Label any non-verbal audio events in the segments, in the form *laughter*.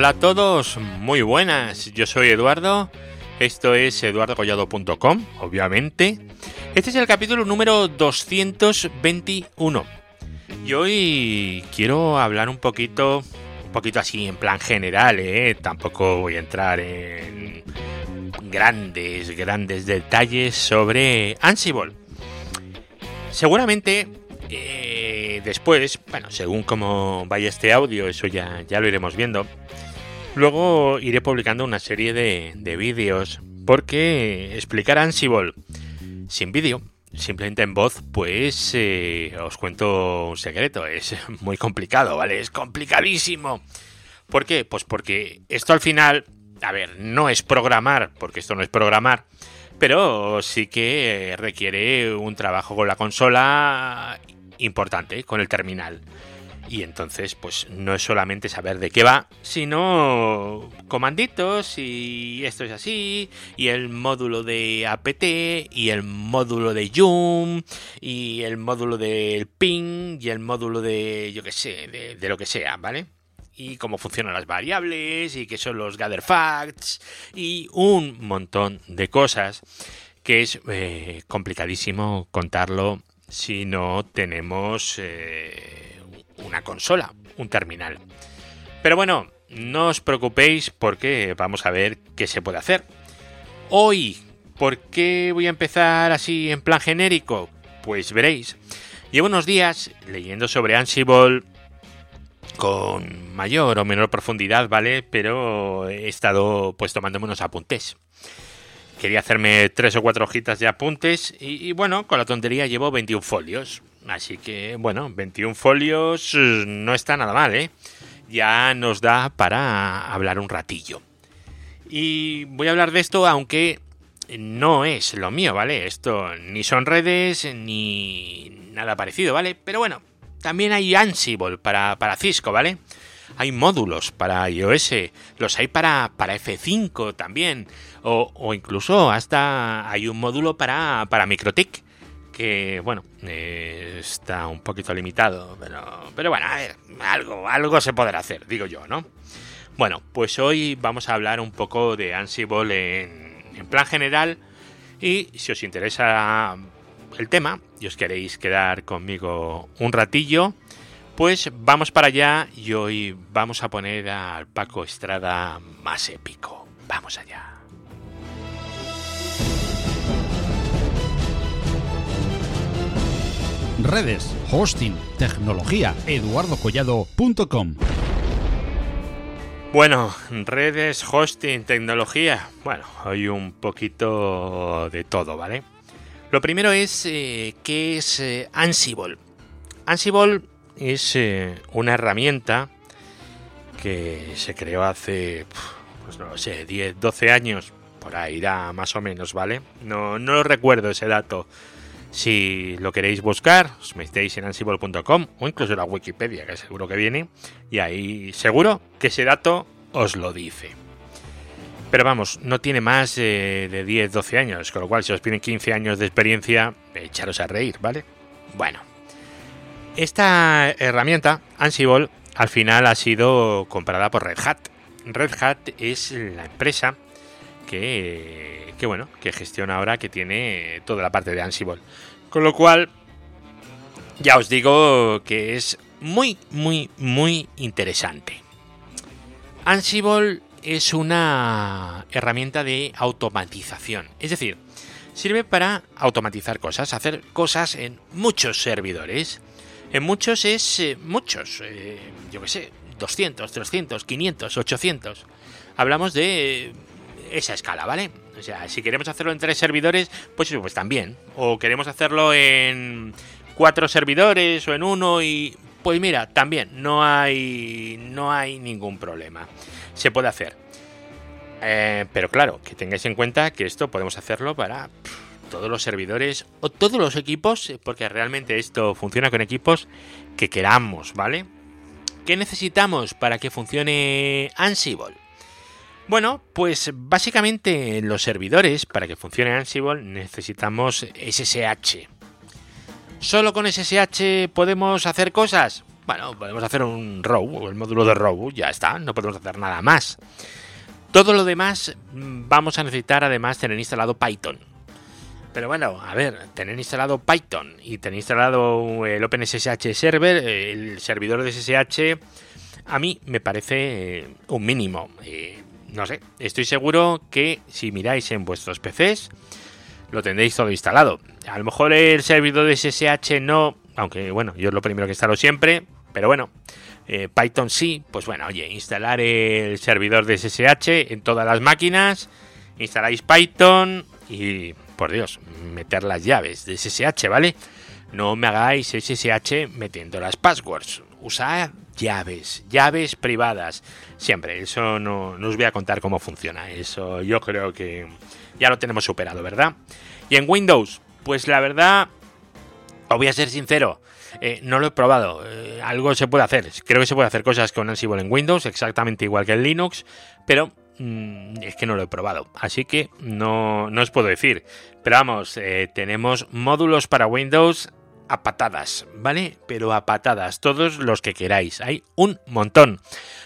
Hola a todos, muy buenas. Yo soy Eduardo. Esto es eduardocollado.com, obviamente. Este es el capítulo número 221. Y hoy quiero hablar un poquito, un poquito así en plan general, ¿eh? Tampoco voy a entrar en grandes, grandes detalles sobre Ansible. Seguramente eh, después, bueno, según como vaya este audio, eso ya, ya lo iremos viendo. Luego iré publicando una serie de, de vídeos porque explicar Ansible sin vídeo, simplemente en voz, pues eh, os cuento un secreto, es *laughs* muy complicado, ¿vale? Es complicadísimo. ¿Por qué? Pues porque esto al final, a ver, no es programar, porque esto no es programar, pero sí que requiere un trabajo con la consola importante, con el terminal. Y entonces, pues no es solamente saber de qué va, sino comanditos y esto es así, y el módulo de apt, y el módulo de Zoom, y el módulo del ping, y el módulo de, yo qué sé, de, de lo que sea, ¿vale? y cómo funcionan las variables y qué son los gather facts y un montón de cosas que es eh, complicadísimo contarlo si no tenemos eh, una consola, un terminal. Pero bueno, no os preocupéis porque vamos a ver qué se puede hacer. Hoy, ¿por qué voy a empezar así en plan genérico? Pues veréis. Llevo unos días leyendo sobre Ansible con mayor o menor profundidad, ¿vale? Pero he estado pues tomándome unos apuntes. Quería hacerme tres o cuatro hojitas de apuntes y, y, bueno, con la tontería llevo 21 folios. Así que bueno, 21 folios no está nada mal, ¿eh? Ya nos da para hablar un ratillo. Y voy a hablar de esto aunque no es lo mío, ¿vale? Esto ni son redes ni nada parecido, ¿vale? Pero bueno, también hay Ansible para, para Cisco, ¿vale? Hay módulos para iOS, los hay para, para F5 también, o, o, incluso hasta hay un módulo para, para MikroTik, que bueno, eh, está un poquito limitado, pero, pero bueno, a ver, algo, algo se podrá hacer, digo yo, ¿no? Bueno, pues hoy vamos a hablar un poco de Ansible en, en plan general y si os interesa el tema y os queréis quedar conmigo un ratillo, pues vamos para allá y hoy vamos a poner al Paco Estrada más épico. Vamos allá. Redes, hosting, tecnología, eduardocollado.com. Bueno, redes, hosting, tecnología. Bueno, hoy un poquito de todo, ¿vale? Lo primero es eh, qué es eh, Ansible. Ansible es eh, una herramienta que se creó hace, pues no lo sé, 10, 12 años, por ahí irá más o menos, ¿vale? No, no lo recuerdo ese dato. Si lo queréis buscar, os metéis en ansible.com o incluso en la Wikipedia, que seguro que viene, y ahí seguro que ese dato os lo dice. Pero vamos, no tiene más de, de 10, 12 años, con lo cual si os piden 15 años de experiencia, echaros a reír, ¿vale? Bueno, esta herramienta, Ansible, al final ha sido comprada por Red Hat. Red Hat es la empresa que, que bueno, que gestiona ahora, que tiene toda la parte de Ansible. Con lo cual, ya os digo que es muy, muy, muy interesante. Ansible es una herramienta de automatización. Es decir, sirve para automatizar cosas, hacer cosas en muchos servidores. En muchos es eh, muchos, eh, yo qué sé, 200, 300, 500, 800. Hablamos de esa escala, ¿vale? O sea, si queremos hacerlo en tres servidores, pues, pues también. O queremos hacerlo en cuatro servidores o en uno y pues mira, también no hay no hay ningún problema. Se puede hacer. Eh, pero claro, que tengáis en cuenta que esto podemos hacerlo para todos los servidores o todos los equipos, porque realmente esto funciona con equipos que queramos, ¿vale? ¿Qué necesitamos para que funcione Ansible? Bueno, pues básicamente en los servidores, para que funcione Ansible, necesitamos SSH. ¿Solo con SSH podemos hacer cosas? bueno, podemos hacer un row, el módulo de row, ya está, no podemos hacer nada más. Todo lo demás mm, vamos a necesitar además tener instalado Python. Pero bueno, a ver, tener instalado Python y tener instalado el OpenSSH Server, el servidor de SSH, a mí me parece un mínimo. Eh, no sé, estoy seguro que si miráis en vuestros PCs, lo tendréis todo instalado. A lo mejor el servidor de SSH no, aunque bueno, yo es lo primero que instalo siempre, pero bueno, eh, Python sí, pues bueno, oye, instalar el servidor de SSH en todas las máquinas, instaláis Python y, por Dios, meter las llaves de SSH, ¿vale? No me hagáis SSH metiendo las passwords. Usad llaves, llaves privadas. Siempre, eso no, no os voy a contar cómo funciona. Eso yo creo que ya lo tenemos superado, ¿verdad? Y en Windows, pues la verdad, os voy a ser sincero, eh, no lo he probado. Eh, algo se puede hacer. Creo que se puede hacer cosas con Ansible en Windows, exactamente igual que en Linux, pero mm, es que no lo he probado. Así que no, os puedo decir. Pero vamos, eh, tenemos módulos para Windows a patadas, ¿vale? Pero a patadas, todos los que queráis. Hay un montón.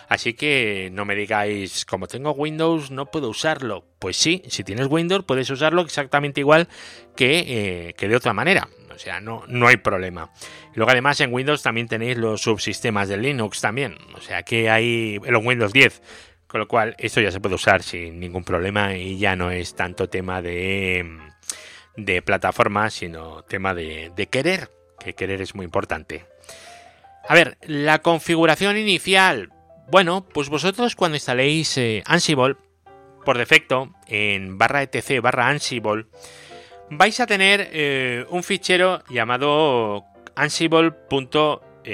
Así que no me digáis, como tengo Windows, no puedo usarlo. Pues sí, si tienes Windows, puedes usarlo exactamente igual que, que de otra manera. O sea, no, no hay problema. luego además en Windows también tenéis los subsistemas de Linux también. O sea que hay en Windows 10. Con lo cual esto ya se puede usar sin ningún problema y ya no es tanto tema de, de plataforma, sino tema de, querer. Que querer es muy importante. A ver, la configuración inicial. Bueno, pues vosotros cuando instaléis eh, Ansible, por defecto, en barra etc barra Ansible, vais a tener eh, un fichero llamado ansible.cfg.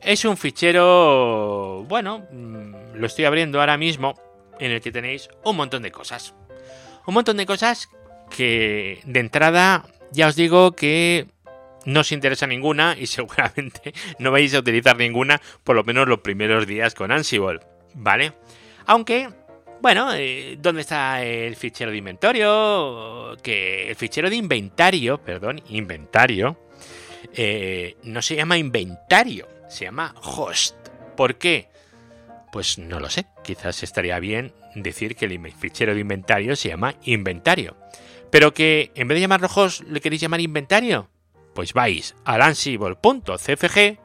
Es un fichero, bueno, mm, lo estoy abriendo ahora mismo, en el que tenéis un montón de cosas. Un montón de cosas que de entrada ya os digo que no os interesa ninguna y *laughs* seguramente no vais a utilizar ninguna por lo menos los primeros días con Ansible, ¿vale? Aunque bueno, eh, ¿dónde está el fichero de inventario? Que el fichero de inventario, perdón, inventario, eh, no se llama inventario, se llama host. ¿Por qué? Pues no lo sé. Quizás estaría bien decir que el fichero de inventario se llama inventario. Pero que en vez de llamarlo host, ¿le queréis llamar inventario? Pues vais al ansible.cfg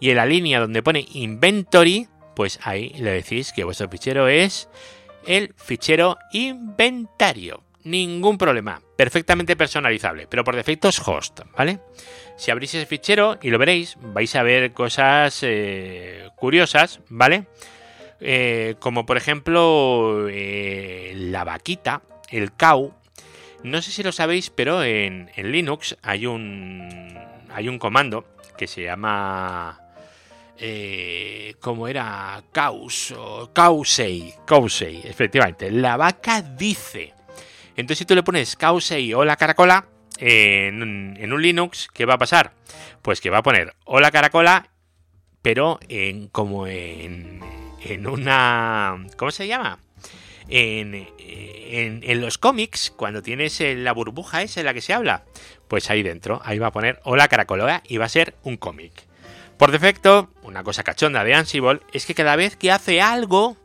y en la línea donde pone inventory, pues ahí le decís que vuestro fichero es el fichero inventario. Ningún problema, perfectamente personalizable, pero por defecto es host, ¿vale? Si abrís ese fichero y lo veréis, vais a ver cosas eh, curiosas, ¿vale? Eh, como por ejemplo eh, la vaquita, el cow. No sé si lo sabéis, pero en, en Linux hay un, hay un comando que se llama eh, como era Caus o efectivamente, la vaca dice. Entonces si tú le pones Causei o la caracola en, en, un Linux, ¿qué va a pasar? Pues que va a poner hola caracola, pero en como en, en una... ¿Cómo se llama? En, en, los cómics, cuando tienes la burbuja esa en la que se habla, pues ahí dentro, ahí va a poner hola caracola y va a ser un cómic. Por defecto, una cosa cachonda de Ansible es que cada vez que hace algo,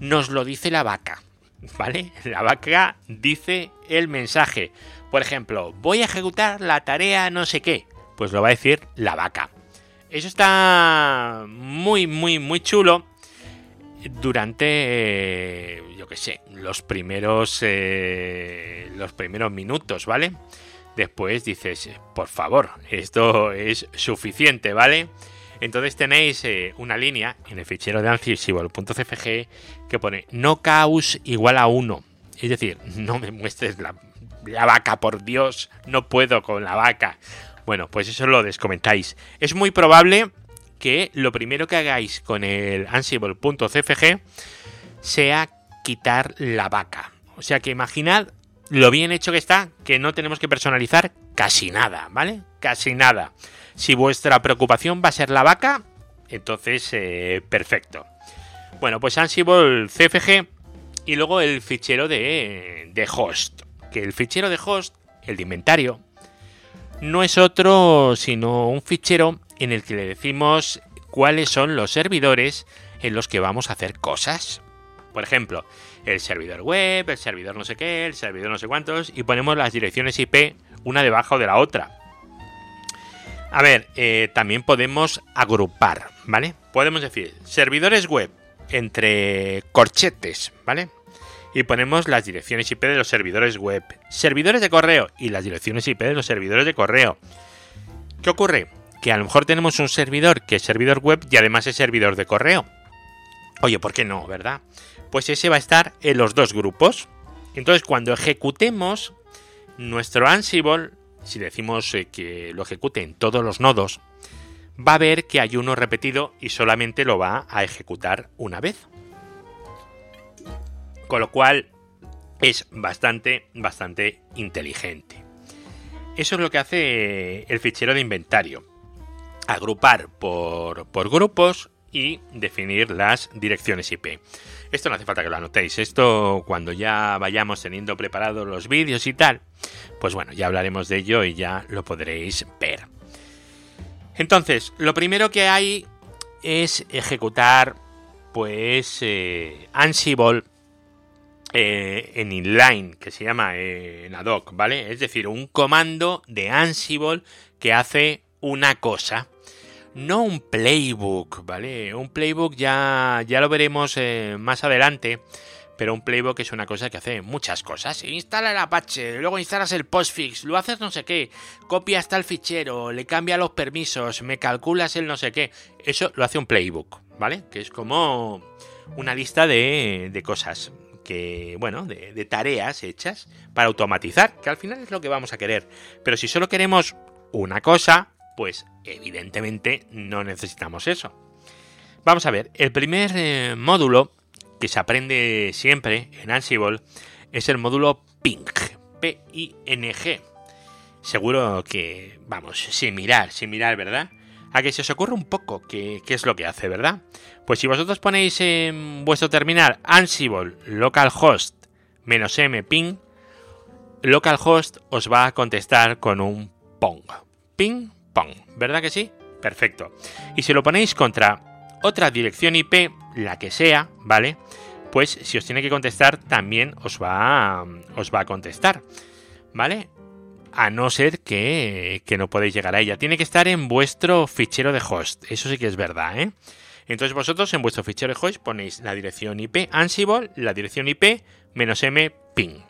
nos lo dice la vaca. ¿Vale? *laughs* La vaca dice el mensaje. Por ejemplo, voy a ejecutar la tarea no sé qué. Pues lo va a decir la vaca. Eso está muy, muy, muy chulo durante, yo qué sé, los primeros, eh, los primeros minutos, ¿vale? después dices, por favor, esto es suficiente, ¿vale? Entonces tenéis eh, una línea en el fichero de ansible.cfg que pone no caus igual a 1. Es decir, no me muestres la, la, vaca, por Dios, no puedo con la vaca. Bueno, pues eso lo descomentáis. Es muy probable que lo primero que hagáis con el ansible.cfg sea quitar la vaca. O sea que imaginad lo bien hecho que está, que no tenemos que personalizar casi nada, ¿vale? Casi nada. Si vuestra preocupación va a ser la vaca, entonces eh, perfecto. Bueno, pues Ansible CFG y luego el fichero de, de host. Que el fichero de host, el de inventario, no es otro sino un fichero en el que le decimos cuáles son los servidores en los que vamos a hacer cosas. Por ejemplo, el servidor web, el servidor no sé qué, el servidor no sé cuántos, y ponemos las direcciones IP una debajo de la otra. A ver, eh, también podemos agrupar, ¿vale? Podemos decir servidores web entre corchetes, ¿vale? Y ponemos las direcciones IP de los servidores web, servidores de correo y las direcciones IP de los servidores de correo. ¿Qué ocurre? Que a lo mejor tenemos un servidor que es servidor web y además es servidor de correo. Oye, ¿por qué no, verdad? Pues ese va a estar en los dos grupos. Entonces, cuando ejecutemos nuestro Ansible, si decimos eh, que lo ejecute en todos los nodos, va a ver que hay uno repetido y solamente lo va a ejecutar una vez. Con lo cual es bastante, bastante inteligente. Eso es lo que hace el fichero de inventario. Agrupar por, por grupos y definir las direcciones IP. Esto no hace falta que lo anotéis. Esto cuando ya vayamos teniendo preparados los vídeos y tal, pues bueno, ya hablaremos de ello y ya lo podréis ver. Entonces, lo primero que hay es ejecutar pues eh, Ansible eh, en inline, que se llama eh, en ad hoc, ¿vale? Es decir, un comando de Ansible que hace una cosa no un playbook, ¿vale? Un playbook ya, ya lo veremos eh, más adelante, pero un playbook es una cosa que hace muchas cosas. Instala el Apache, luego instalas el postfix, lo haces no sé qué, copia hasta el fichero, le cambia los permisos, me calculas el no sé qué. Eso lo hace un playbook, ¿vale? Que es como una lista de, de cosas que, bueno, de, tareas hechas para automatizar, que al final es lo que vamos a querer. Pero si solo queremos una cosa, pues evidentemente no necesitamos eso. Vamos a ver, el primer eh, módulo que se aprende siempre en Ansible es el módulo PING, P-I-N-G. Seguro que, vamos, sin mirar, sin mirar, ¿verdad? A que se os ocurre un poco qué, qué es lo que hace, ¿verdad? Pues si vosotros ponéis en vuestro terminal Ansible localhost "-m ping, localhost os va a contestar con un pong. Ping ¿verdad que sí? Perfecto. Y si lo ponéis contra otra dirección IP, la que sea, ¿vale? Pues si os tiene que contestar, también os va a, os va a contestar, ¿vale? A no ser que, que no podéis llegar a ella. Tiene que estar en vuestro fichero de host. Eso sí que es verdad, ¿eh? Entonces vosotros en vuestro fichero de host ponéis la dirección IP Ansible, la dirección IP menos M ping.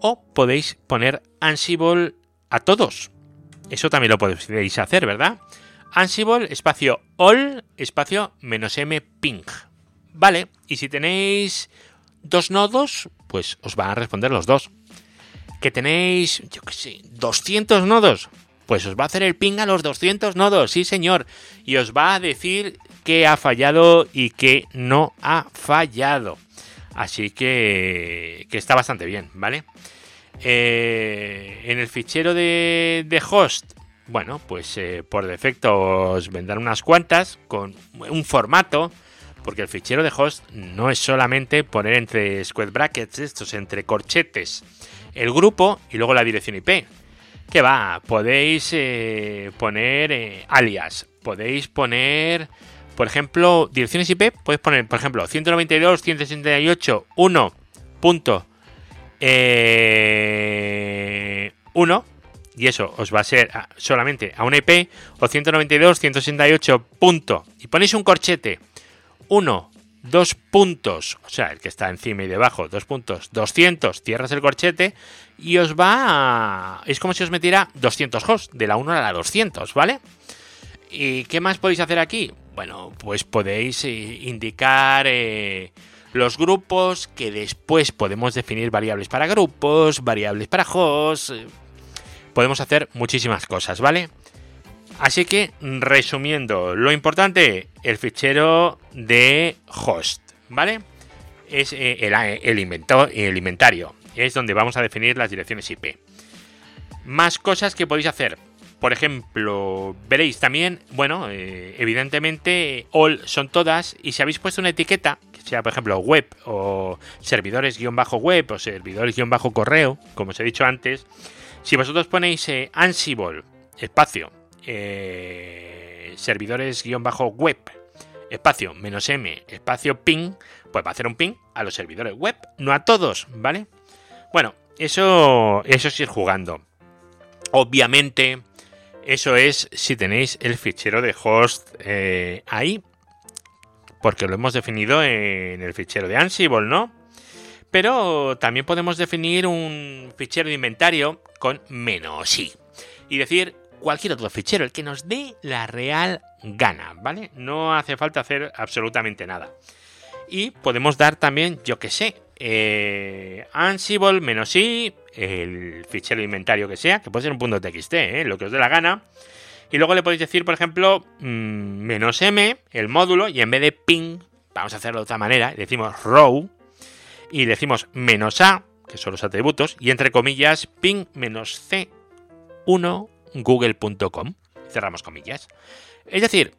O podéis poner Ansible a todos, eso también lo podéis hacer, ¿verdad? Ansible, espacio all, espacio menos m ping. Vale, y si tenéis dos nodos, pues os van a responder los dos. Que tenéis, yo qué sé, 200 nodos, pues os va a hacer el ping a los 200 nodos, sí señor. Y os va a decir que ha fallado y que no ha fallado. Así que, que está bastante bien, ¿vale? Eh, en el fichero de, host, bueno, pues eh, por defecto os vendrán unas cuantas con un formato, porque el fichero de host no es solamente poner entre square brackets, estos entre corchetes, el grupo y luego la dirección IP. Que va, podéis eh, poner alias, podéis poner, por ejemplo, direcciones IP, podéis poner, por ejemplo, 192.168.1 eh, 1 y eso os va a ser solamente a una IP o 192, 168 punto y ponéis un corchete 1, 2 puntos, o sea, el que está encima y debajo, 2 puntos, 200, cierras el corchete y os va a... es como si os metiera 200 hosts, de la 1 a la 200, ¿vale? ¿Y qué más podéis hacer aquí? Bueno, pues podéis eh, indicar... Eh, los grupos que después podemos definir variables para grupos, variables para hosts. Eh, podemos hacer muchísimas cosas, ¿vale? Así que, resumiendo, lo importante, el fichero de host, ¿vale? Es eh, el, el, el inventario, es donde vamos a definir las direcciones IP. Más cosas que podéis hacer. Por ejemplo, veréis también, bueno, eh, evidentemente all son todas y si habéis puesto una etiqueta, sea por ejemplo web o servidores-web o servidores-correo, como os he dicho antes, si vosotros ponéis eh, Ansible, espacio, eh, servidores-web espacio menos m espacio ping, pues va a hacer un ping a los servidores web, no a todos, ¿vale? Bueno, eso, eso es ir jugando. Obviamente, eso es si tenéis el fichero de host eh, ahí, porque lo hemos definido en el fichero de Ansible, ¿no? Pero también podemos definir un fichero de inventario con menos i y decir cualquier otro fichero, el que nos dé la real gana, ¿vale? No hace falta hacer absolutamente nada. Y podemos dar también, yo que sé, eh, Ansible menos i, el fichero de inventario que sea, que puede ser un punto .txt, ¿eh? lo que os dé la gana. Y luego le podéis decir, por ejemplo, mm, menos m, el módulo, y en vez de ping, vamos a hacerlo de otra manera, decimos row, y decimos menos a, que son los atributos, y entre comillas, ping menos c1 google.com. Cerramos comillas. Es decir,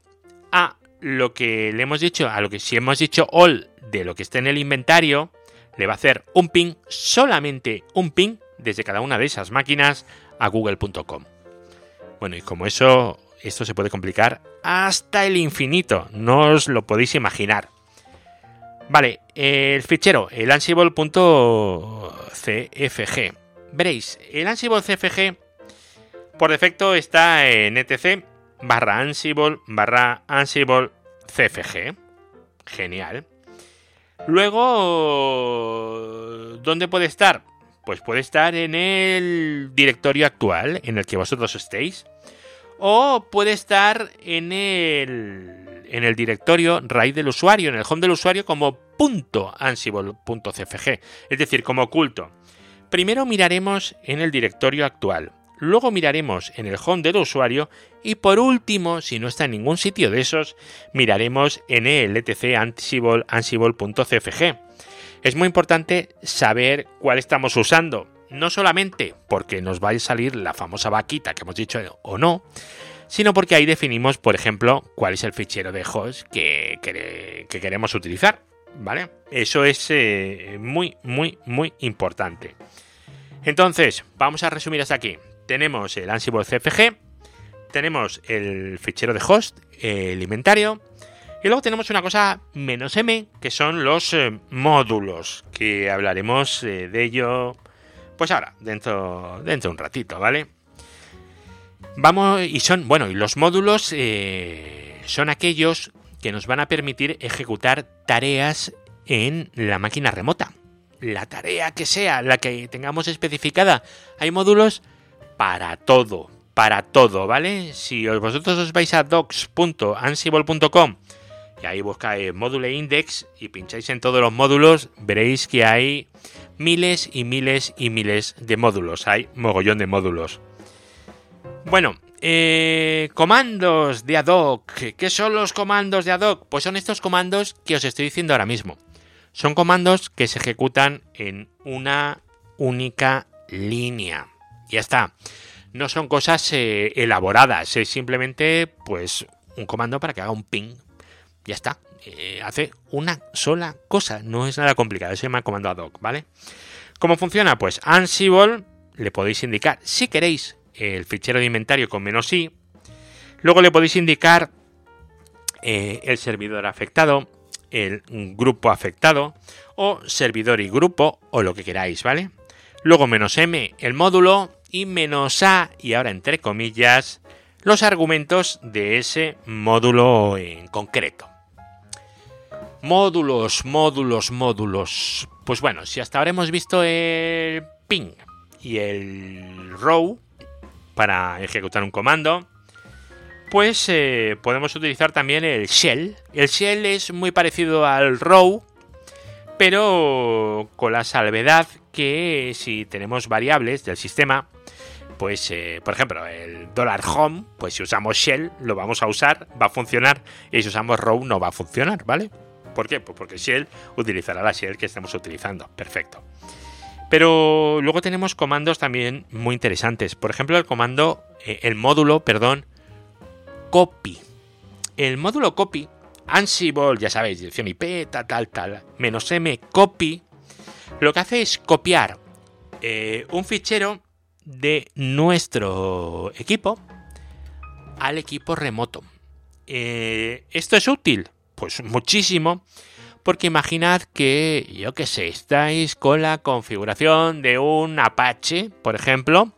a lo que le hemos dicho, a lo que si hemos dicho all de lo que esté en el inventario, le va a hacer un ping, solamente un ping, desde cada una de esas máquinas a google.com. Bueno, y como eso, esto se puede complicar hasta el infinito, no os lo podéis imaginar. Vale, el fichero, el ansible.cfg. Veréis, el ansible CFG por defecto está en etc barra ansible barra ansible cfg. Genial. Luego, ¿dónde puede estar? Pues puede estar en el directorio actual en el que vosotros estéis. O puede estar en el, en el directorio raíz del usuario, en el home del usuario como .ansible.cfg, es decir, como oculto. Primero miraremos en el directorio actual luego miraremos en el home del usuario y por último, si no está en ningún sitio de esos, miraremos en el etc ansible, ansible.cfg. Es muy importante saber cuál estamos usando, no solamente porque nos va a salir la famosa vaquita que hemos dicho o no, sino porque ahí definimos, por ejemplo, cuál es el fichero de host que, queremos utilizar. ¿Vale? Eso es eh, muy, muy, muy importante. Entonces, vamos a resumir hasta aquí tenemos el Ansible CFG, tenemos el fichero de host, el inventario, y luego tenemos una cosa menos m, que son los eh, módulos, que hablaremos eh, de ello, pues ahora, dentro, dentro de un ratito, ¿vale? Vamos, y son, bueno, y los módulos eh, son aquellos que nos van a permitir ejecutar tareas en la máquina remota. La tarea que sea, la que tengamos especificada. Hay módulos para todo, para todo, ¿vale? Si vosotros os vais a docs.ansible.com y ahí buscáis módulo index y pincháis en todos los módulos, veréis que hay miles y miles y miles de módulos. Hay mogollón de módulos. Bueno, eh, comandos de ad hoc. ¿Qué son los comandos de ad hoc? Pues son estos comandos que os estoy diciendo ahora mismo. Son comandos que se ejecutan en una única línea. Ya está. No son cosas eh, elaboradas, es simplemente pues un comando para que haga un ping. Ya está. Eh, hace una sola cosa, no es nada complicado, se llama comando ad hoc, ¿vale? ¿Cómo funciona? Pues Ansible le podéis indicar, si queréis, el fichero de inventario con menos i. Luego le podéis indicar eh, el servidor afectado, el grupo afectado, o servidor y grupo, o lo que queráis, ¿vale? Luego menos m, el módulo, y menos a, y ahora entre comillas, los argumentos de ese módulo en concreto. Módulos, módulos, módulos. Pues bueno, si hasta ahora hemos visto el ping y el row para ejecutar un comando, pues eh, podemos utilizar también el shell. El shell es muy parecido al row, pero con la salvedad que si tenemos variables del sistema, pues eh, por ejemplo el dólar home, pues si usamos shell lo vamos a usar, va a funcionar, y si usamos row no va a funcionar, ¿vale? ¿Por qué? Pues porque shell utilizará la shell que estemos utilizando, perfecto. Pero luego tenemos comandos también muy interesantes, por ejemplo el comando, eh, el módulo, perdón, copy. El módulo copy, Ansible, ya sabéis, dirección IP, tal, tal, tal, menos m, copy, lo que hace es copiar eh, un fichero de nuestro equipo al equipo remoto. Eh, ¿Esto es útil? Pues muchísimo, porque imaginad que, yo qué sé, estáis con la configuración de un Apache, por ejemplo,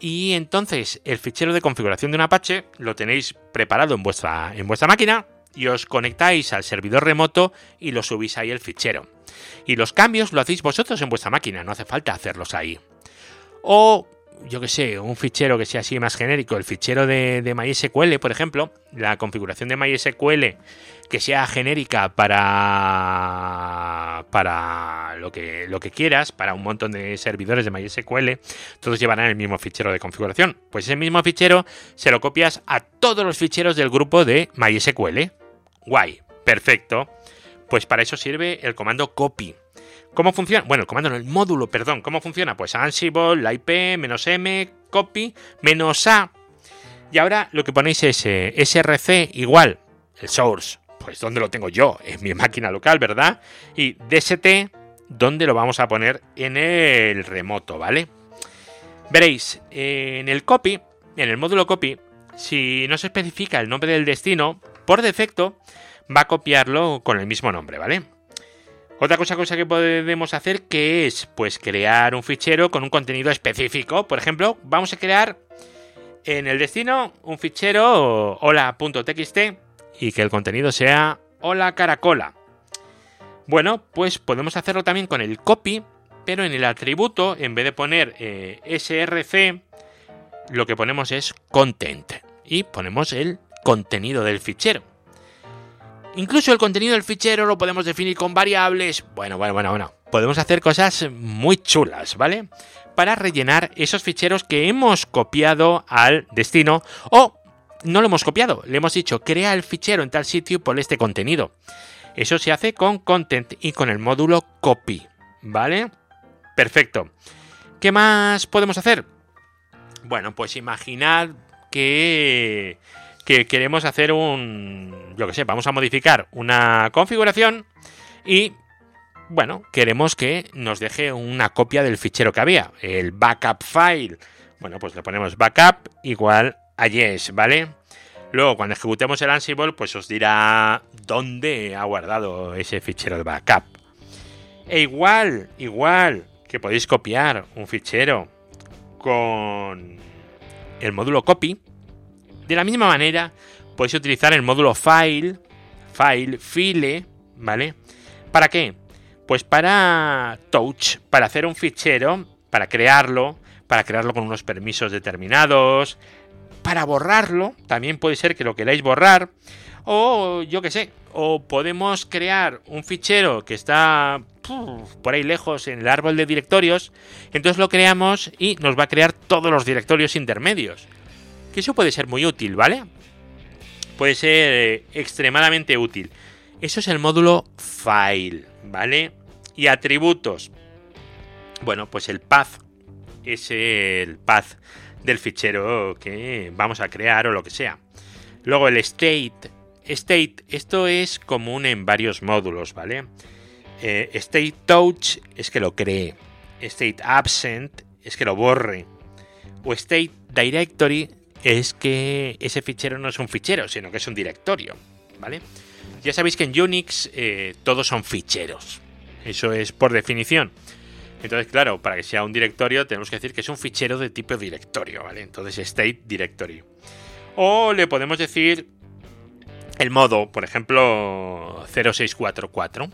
y entonces el fichero de configuración de un Apache lo tenéis preparado en vuestra, en vuestra máquina y os conectáis al servidor remoto y lo subís ahí el fichero. Y los cambios lo hacéis vosotros en vuestra máquina, no hace falta hacerlos ahí. O yo que sé, un fichero que sea así más genérico, el fichero de, de, MySQL, por ejemplo, la configuración de MySQL que sea genérica para, para lo, que, lo que quieras, para un montón de servidores de MySQL, todos llevarán el mismo fichero de configuración. Pues ese mismo fichero se lo copias a todos los ficheros del grupo de MySQL. Guay, perfecto. Pues para eso sirve el comando copy. ¿Cómo funciona? Bueno, el comando no, el módulo, perdón. ¿Cómo funciona? Pues Ansible, la IP, menos M, copy, menos A. Y ahora lo que ponéis es eh, src igual, el source. Pues ¿dónde lo tengo yo? En mi máquina local, ¿verdad? Y dst, ¿dónde lo vamos a poner? En el remoto, ¿vale? Veréis, en el copy, en el módulo copy, si no se especifica el nombre del destino, por defecto va a copiarlo con el mismo nombre, ¿vale? Otra cosa, cosa que podemos hacer que es pues crear un fichero con un contenido específico. Por ejemplo, vamos a crear en el destino un fichero hola.txt y que el contenido sea hola caracola. Bueno, pues podemos hacerlo también con el copy, pero en el atributo, en vez de poner eh, src, lo que ponemos es content y ponemos el contenido del fichero. Incluso el contenido del fichero lo podemos definir con variables. Bueno, bueno, bueno, bueno. Podemos hacer cosas muy chulas, ¿vale? Para rellenar esos ficheros que hemos copiado al destino o no lo hemos copiado, le hemos dicho crea el fichero en tal sitio por este contenido. Eso se hace con content y con el módulo copy, ¿vale? Perfecto. ¿Qué más podemos hacer? Bueno, pues imaginad que que queremos hacer un, yo que sé, vamos a modificar una configuración y, bueno, queremos que nos deje una copia del fichero que había, el backup file. Bueno, pues le ponemos backup igual a yes, ¿vale? Luego, cuando ejecutemos el Ansible, pues os dirá dónde ha guardado ese fichero de backup. E igual, igual que podéis copiar un fichero con el módulo copy, de la misma manera, podéis utilizar el módulo file, file, file, ¿vale? ¿Para qué? Pues para touch, para hacer un fichero, para crearlo, para crearlo con unos permisos determinados, para borrarlo, también puede ser que lo queráis borrar, o yo qué sé, o podemos crear un fichero que está por ahí lejos en el árbol de directorios, entonces lo creamos y nos va a crear todos los directorios intermedios que eso puede ser muy útil, ¿vale? Puede ser eh, extremadamente útil. Eso es el módulo file, ¿vale? Y atributos. Bueno, pues el path es el path del fichero que vamos a crear o lo que sea. Luego el state. State, esto es común en varios módulos, ¿vale? Eh, state touch es que lo cree. State absent es que lo borre. O state directory es que ese fichero no es un fichero, sino que es un directorio, ¿vale? Ya sabéis que en Unix eh, todos son ficheros, eso es por definición. Entonces, claro, para que sea un directorio tenemos que decir que es un fichero de tipo directorio, ¿vale? Entonces, state directory. O le podemos decir el modo, por ejemplo, 0644.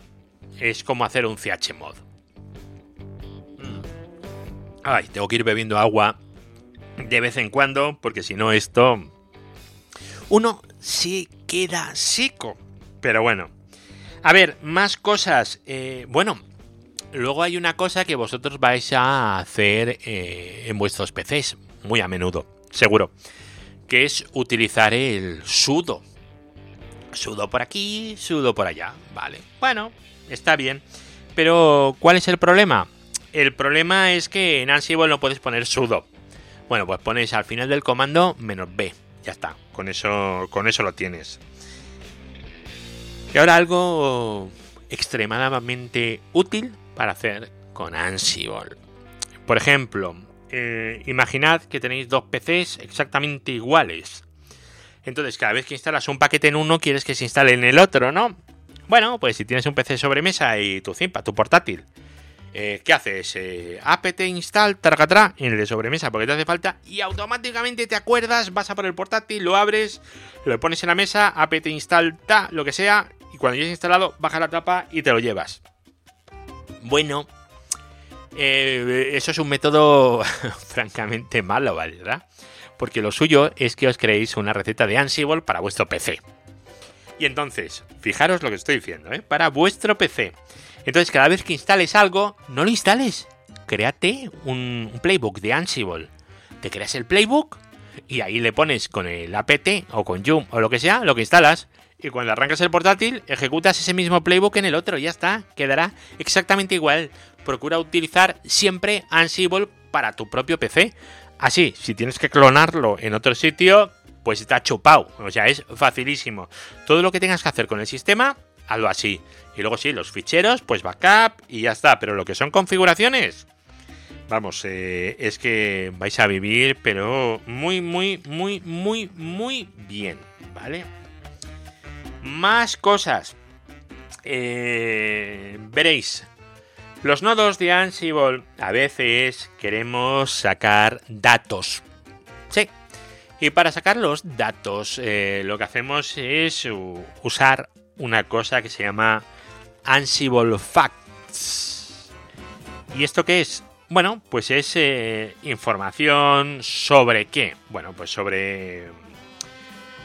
Es como hacer un chmod. Ay, tengo que ir bebiendo agua de vez en cuando, porque si no esto... Uno sí queda seco. Pero bueno. A ver, más cosas. Eh, bueno, luego hay una cosa que vosotros vais a hacer eh, en vuestros PCs, muy a menudo, seguro, que es utilizar el sudo. Sudo por aquí, sudo por allá, vale. Bueno, está bien. Pero, ¿cuál es el problema? El problema es que en Ansible no puedes poner sudo. Bueno, pues pones al final del comando menos B. Ya está. Con eso, con eso lo tienes. Y ahora algo extremadamente útil para hacer con Ansible. Por ejemplo, eh, imaginad que tenéis dos PCs exactamente iguales. Entonces, cada vez que instalas un paquete en uno, quieres que se instale en el otro, ¿no? Bueno, pues si tienes un PC sobremesa y tu Zimpa, tu portátil, eh, ¿qué haces? Eh, apt install targatra en el de sobremesa porque te hace falta y automáticamente te acuerdas, vas a por el portátil, lo abres, lo pones en la mesa, apt install ta, lo que sea, y cuando ya es instalado, baja la tapa y te lo llevas. Bueno, eh, eso es un método *laughs* francamente malo, ¿verdad? Porque lo suyo es que os creéis una receta de Ansible para vuestro PC. Y entonces, fijaros lo que estoy diciendo, ¿eh? Para vuestro PC. Entonces, cada vez que instales algo, no lo instales. Créate un, playbook de Ansible. Te creas el playbook y ahí le pones con el apt o con Joom o lo que sea, lo que instalas. Y cuando arrancas el portátil, ejecutas ese mismo playbook en el otro. Ya está, quedará exactamente igual. Procura utilizar siempre Ansible para tu propio PC. Así, si tienes que clonarlo en otro sitio, pues está chupado. O sea, es facilísimo. Todo lo que tengas que hacer con el sistema, hazlo así. Y luego sí, los ficheros, pues backup y ya está. Pero lo que son configuraciones, vamos, eh, es que vais a vivir, pero muy, muy, muy, muy, muy bien, ¿vale? Más cosas. Eh, veréis, los nodos de Ansible a veces queremos sacar datos. Sí, y para sacar los datos, eh, lo que hacemos es usar una cosa que se llama Ansible Facts. ¿Y esto qué es? Bueno, pues es eh, información sobre qué. Bueno, pues sobre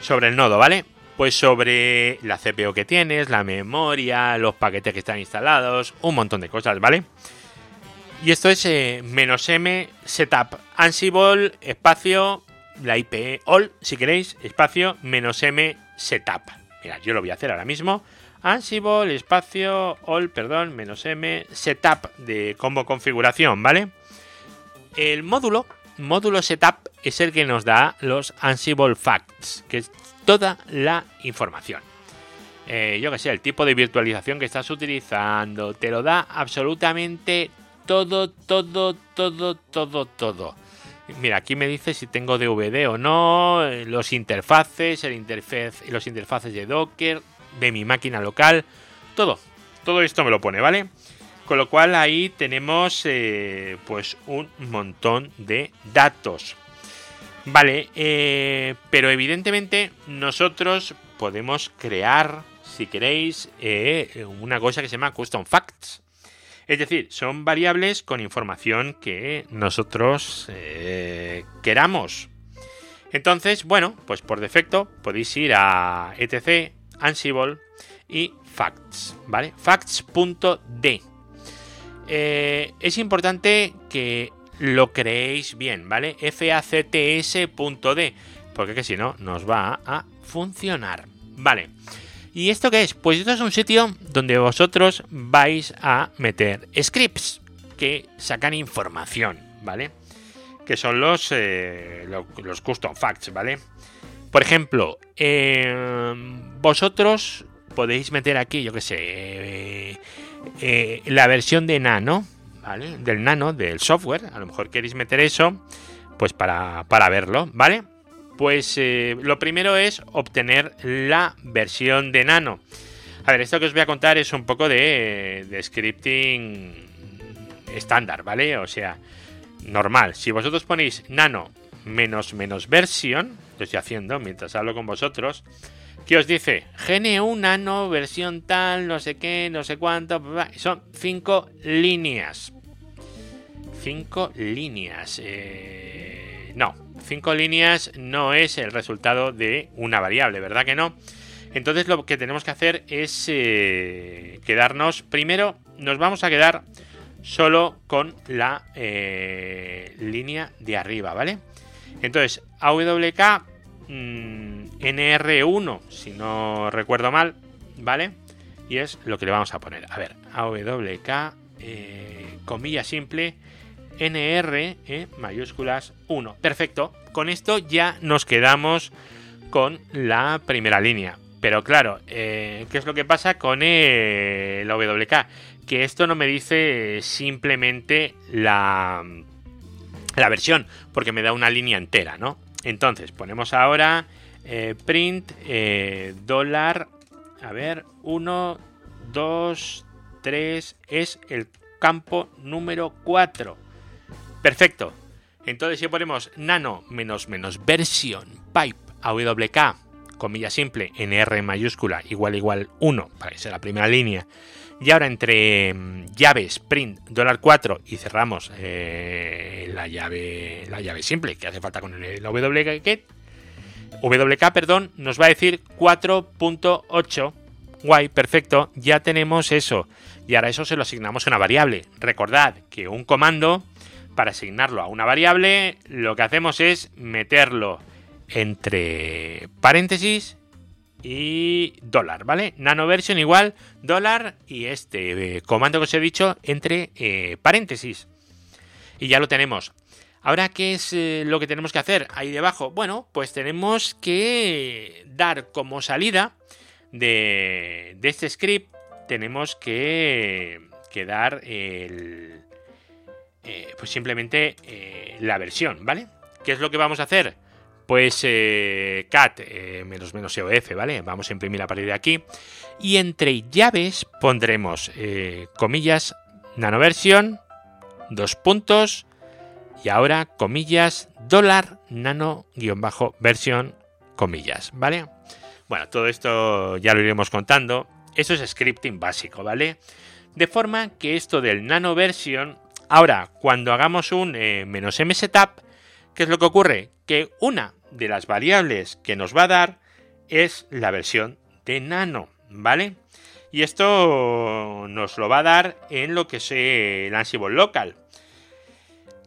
sobre el nodo, ¿vale? Pues sobre la CPU que tienes, la memoria, los paquetes que están instalados, un montón de cosas, ¿vale? Y esto es eh, menos m setup Ansible espacio la IP all, si queréis, espacio menos m setup. Mira, yo lo voy a hacer ahora mismo. Ansible, espacio all, perdón, menos m setup de combo configuración, ¿vale? El módulo, módulo setup, es el que nos da los Ansible facts, que toda la información. Eh, yo que sé, el tipo de virtualización que estás utilizando, te lo da absolutamente todo, todo, todo, todo, todo Mira, aquí me dice si tengo DVD o no, los interfaces, el interfaz, los interfaces de Docker, de mi máquina local, todo. Todo esto me lo pone, ¿vale? Con lo cual ahí tenemos eh, pues un montón de datos. Vale, eh, pero evidentemente nosotros podemos crear, si queréis, eh, una cosa que se llama Custom Facts. Es decir, son variables con información que nosotros eh, queramos. Entonces, bueno, pues por defecto podéis ir a etc, Ansible y facts, ¿vale? Facts.d. Es importante que lo creéis bien, ¿vale? facts.d, porque que si no, nos va a funcionar. Vale. ¿Y esto qué es? Pues esto es un sitio donde vosotros vais a meter scripts que sacan información, ¿vale? Que son los, eh, los custom facts, ¿vale? Por ejemplo, eh, vosotros podéis meter aquí, yo qué sé, eh, la versión de Nano, ¿vale? Del Nano, del software. A lo mejor queréis meter eso, pues para, para verlo, ¿vale? Pues eh, lo primero es obtener la versión de Nano. A ver, esto que os voy a contar es un poco de, scripting estándar, ¿vale? O sea, normal. Si vosotros ponéis nano menos menos versión, lo estoy haciendo mientras hablo con vosotros, ¿qué os dice? GNU nano versión tal, no sé qué, no sé cuánto, son cinco líneas. Cinco líneas. Eh, no, cinco líneas no es el resultado de una variable, ¿verdad que no? Entonces lo que tenemos que hacer es eh, quedarnos, primero nos vamos a quedar solo con la eh, línea de arriba, ¿vale? Entonces, AWK mm, NR1, si no recuerdo mal, ¿vale? Y es lo que le vamos a poner. A ver, AWK, eh, comilla simple, NR, eh, mayúsculas 1. Perfecto. Con esto ya nos quedamos con la primera línea. Pero claro, eh, ¿qué es lo que pasa con el WK? Que esto no me dice simplemente la, la versión, porque me da una línea entera, ¿no? Entonces, ponemos ahora eh, print eh, dólar, a ver, 1, 2, 3, es el campo número 4. Perfecto. Entonces si ponemos nano menos menos versión pipe AWK, comilla simple, NR mayúscula, igual igual 1, para que sea la primera línea, y ahora entre mm, llaves print dólar 4 y cerramos eh, la llave la llave simple que hace falta con el WK, WK perdón, nos va a decir 4.8. Guay, perfecto, ya tenemos eso. Y ahora eso se lo asignamos a una variable. Recordad que un comando, para asignarlo a una variable, lo que hacemos es meterlo entre paréntesis y dólar, ¿vale? Nano version igual dólar y este eh, comando que os he dicho entre eh, paréntesis. Y ya lo tenemos. Ahora, ¿qué es eh, lo que tenemos que hacer ahí debajo? Bueno, pues tenemos que dar como salida de, de este script, tenemos que, que dar el, pues simplemente la versión, ¿vale? ¿Qué es lo que vamos a hacer? Pues eh, cat eh, menos menos EOF, ¿vale? Vamos a imprimir a partir de aquí. Y entre llaves pondremos eh, comillas nanoversión, dos puntos, y ahora comillas dólar nano guion bajo versión comillas, ¿vale? Bueno, todo esto ya lo iremos contando. Eso es scripting básico, ¿vale? De forma que esto del nano versión, ahora cuando hagamos un menos m setup, ¿qué es lo que ocurre? Que una de las variables que nos va a dar es la versión de nano, ¿vale? Y esto nos lo va a dar en lo que es el Ansible local.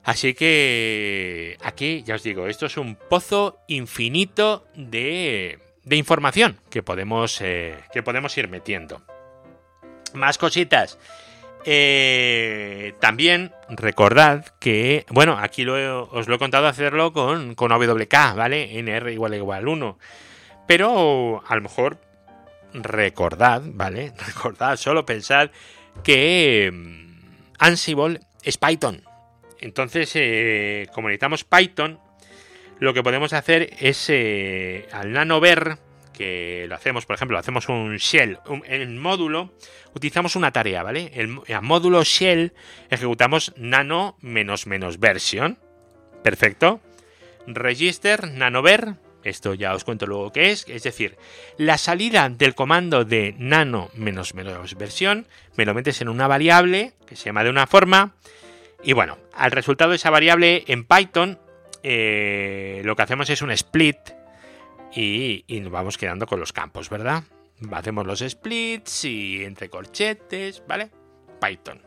Así que aquí, ya os digo, esto es un pozo infinito de, de información que podemos, eh, que podemos ir metiendo. Más cositas. Eh, también recordad que, bueno, aquí os lo he contado hacerlo con, con AWK, ¿vale? NR igual igual 1. Pero a lo mejor recordad, ¿vale? *laughs* Recordad, solo pensad que mm, Ansible es Python. Entonces, eh, como necesitamos Python, lo que podemos hacer es eh, al nanover que lo hacemos, por ejemplo, hacemos un shell, en el módulo utilizamos una tarea, ¿vale? El, módulo shell ejecutamos nano menos menos version. Perfecto. Register nanover. Esto ya os cuento luego qué es. Es decir, la salida del comando de nano menos menos versión me lo metes en una variable que se llama de una forma. Y bueno, al resultado de esa variable en Python eh, lo que hacemos es un split y, nos vamos quedando con los campos, ¿verdad? Hacemos los splits y entre corchetes, ¿vale? Python.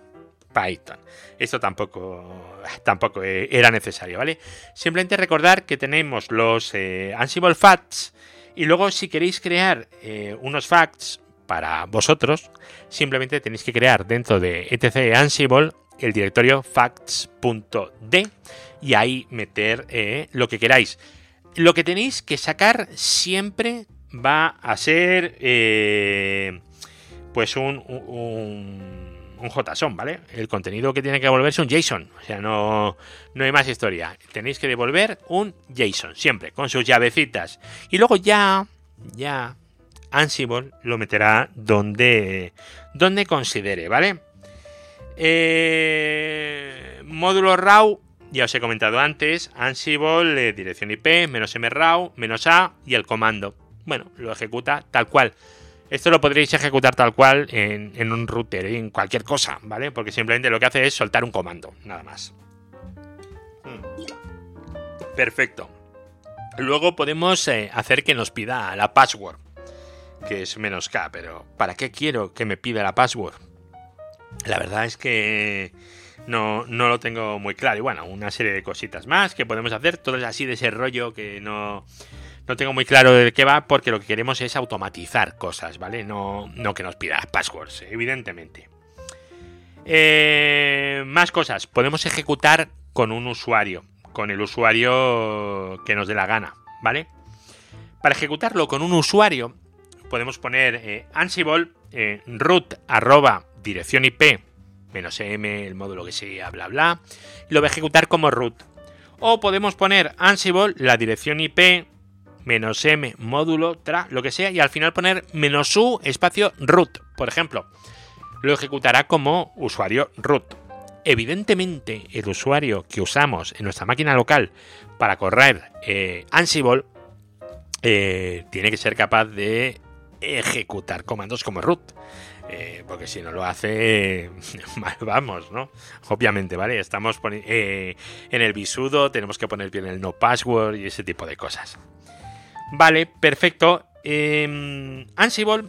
Python. Esto tampoco, tampoco era necesario, ¿vale? Simplemente recordar que tenemos los eh, Ansible Facts y luego si queréis crear eh, unos facts para vosotros, simplemente tenéis que crear dentro de etc Ansible el directorio facts.d y ahí meter eh, lo que queráis. Lo que tenéis que sacar siempre va a ser eh, pues un, un, JSON, ¿vale? El contenido que tiene que devolverse un JSON. O sea, no, no hay más historia. Tenéis que devolver un JSON, siempre, con sus llavecitas. Y luego ya, ya, Ansible lo meterá donde, donde considere, ¿vale? Eh, módulo RAW ya os he comentado antes, Ansible, eh, dirección IP, menos mraw, menos a y el comando. Bueno, lo ejecuta tal cual. Esto lo podréis ejecutar tal cual en, un router, en cualquier cosa, ¿vale? Porque simplemente lo que hace es soltar un comando, nada más. Hmm. Perfecto. Luego podemos eh, hacer que nos pida la password, que es menos K, pero ¿para qué quiero que me pida la password? La verdad es que no, no lo tengo muy claro. Y bueno, una serie de cositas más que podemos hacer, todo es así de ese rollo que no, no tengo muy claro de qué va, porque lo que queremos es automatizar cosas, ¿vale? No, no que nos pida passwords, evidentemente. Eh, más cosas, podemos ejecutar con un usuario, con el usuario que nos dé la gana, ¿vale? Para ejecutarlo con un usuario, podemos poner eh, Ansible eh, root arroba dirección IP menos m, el módulo que sea, bla bla, y lo va a ejecutar como root. O podemos poner Ansible, la dirección IP, menos m módulo tra, lo que sea, y al final poner menos u espacio root, por ejemplo. Lo ejecutará como usuario root. Evidentemente, el usuario que usamos en nuestra máquina local para correr eh, Ansible eh, tiene que ser capaz de ejecutar comandos como root. Eh, porque si no lo hace, *laughs* mal vamos, ¿no? Obviamente, ¿vale? Estamos en el bisudo, tenemos que poner bien el no password y ese tipo de cosas. Vale, perfecto. Em, Ansible,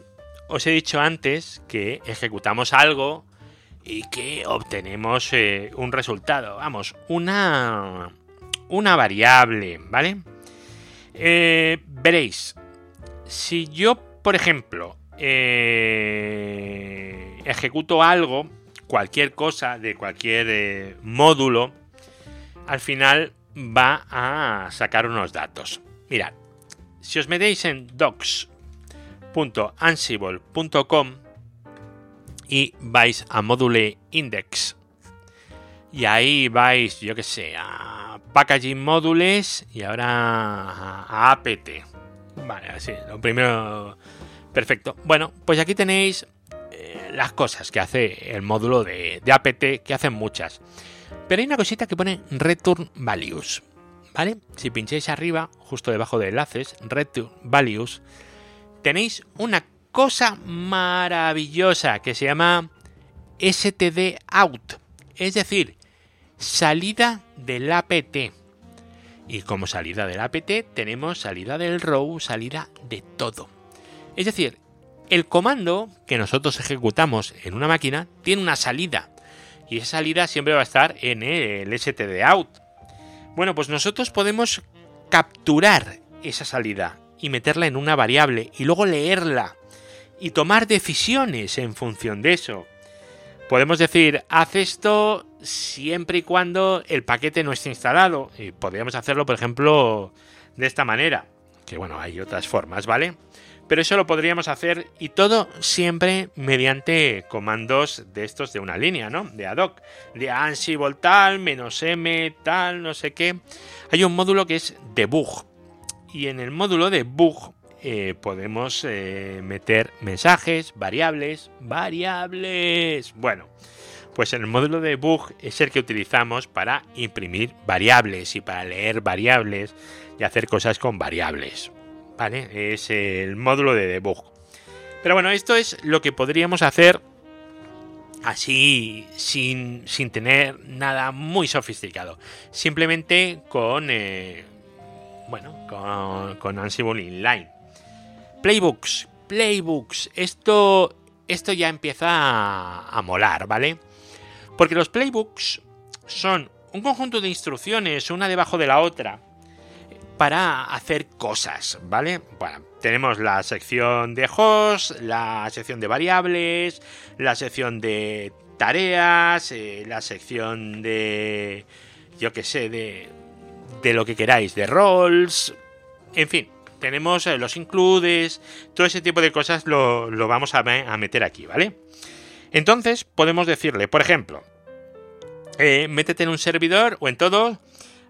os he dicho antes que ejecutamos algo y que obtenemos eh, un resultado. Vamos, una, una variable, ¿vale? Eh, veréis, si yo, por ejemplo, eh, ejecuto algo, cualquier cosa de cualquier módulo, al final va a sacar unos datos. Mirad, si os metéis en docs.ansible.com y vais a Module Index y ahí vais, yo que sé, a Packaging Modules y ahora a apt. Vale, así, lo primero... Perfecto. Bueno, pues aquí tenéis eh, las cosas que hace el módulo de, de apt, que hacen muchas. Pero hay una cosita que pone Return Values. ¿Vale? Si pincháis arriba, justo debajo de enlaces, Return Values, tenéis una cosa maravillosa que se llama STD Out, es decir, salida del apt. Y como salida del apt tenemos salida del row, salida de todo. Es decir, el comando que nosotros ejecutamos en una máquina tiene una salida. Y esa salida siempre va a estar en el std out. Bueno, pues nosotros podemos capturar esa salida y meterla en una variable y luego leerla y tomar decisiones en función de eso. Podemos decir, haz esto siempre y cuando el paquete no esté instalado. Y podríamos hacerlo, por ejemplo, de esta manera. Que bueno, hay otras formas, ¿vale? Pero eso lo podríamos hacer y todo siempre mediante comandos de estos de una línea, ¿no? De ad hoc. De Ansible tal, menos m tal, no sé qué. Hay un módulo que es debug. Y en el módulo debug eh, podemos eh, meter mensajes, variables, variables. Bueno, pues el módulo debug es el que utilizamos para imprimir variables y para leer variables y hacer cosas con variables. ¿Vale? Es el módulo de debug. Pero bueno, esto es lo que podríamos hacer así sin, tener nada muy sofisticado. Simplemente con, eh, bueno, con, con, Ansible Inline. Playbooks, playbooks. Esto, esto ya empieza a, a molar, ¿vale? Porque los playbooks son un conjunto de instrucciones, una debajo de la otra, para hacer cosas, ¿vale? Bueno, tenemos la sección de host, la sección de variables, la sección de tareas, eh, la sección de, yo qué sé, de, de lo que queráis, de roles, en fin, tenemos eh, los includes, todo ese tipo de cosas lo, vamos a, a, meter aquí, ¿vale? Entonces podemos decirle, por ejemplo, eh, métete en un servidor o en todo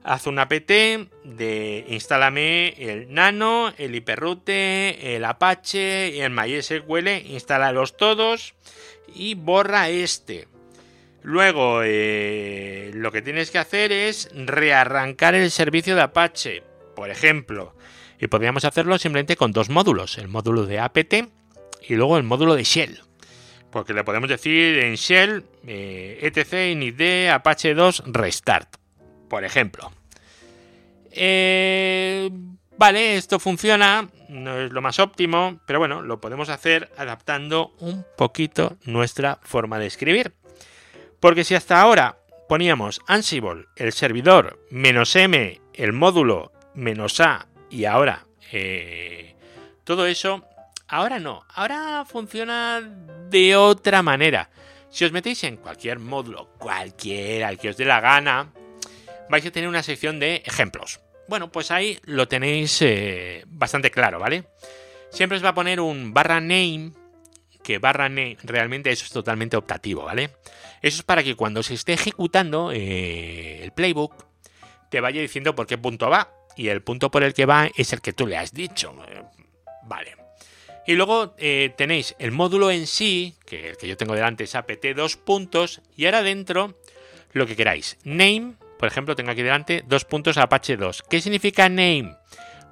haz un apt de instálame el nano, el hiperroute, el apache y el mysql, instálalos todos y borra este. Luego eh, lo que tienes que hacer es rearrancar el servicio de Apache, por ejemplo. Y podríamos hacerlo simplemente con dos módulos, el módulo de apt y luego el módulo de shell. Porque le podemos decir en shell eh, etc init apache 2 restart por ejemplo. Eh, vale, esto funciona, no es lo más óptimo, pero bueno, lo podemos hacer adaptando un poquito nuestra forma de escribir. Porque si hasta ahora poníamos Ansible, el servidor, menos m, el módulo, menos a, y ahora eh, todo eso, ahora no, ahora funciona de otra manera. Si os metéis en cualquier módulo, cualquiera, al que os dé la gana, vais a tener una sección de ejemplos. Bueno, pues ahí lo tenéis eh, bastante claro, ¿vale? Siempre os va a poner un barra name, que barra name, realmente eso es totalmente optativo, ¿vale? Eso es para que cuando se esté ejecutando eh, el playbook, te vaya diciendo por qué punto va. y el punto por el que va es el que tú le has dicho. Eh, vale. Y luego tenéis el módulo en sí, que el que yo tengo delante es apt dos puntos, y ahora dentro lo que queráis. Name, por ejemplo, tengo aquí delante dos puntos Apache 2. ¿Qué significa name?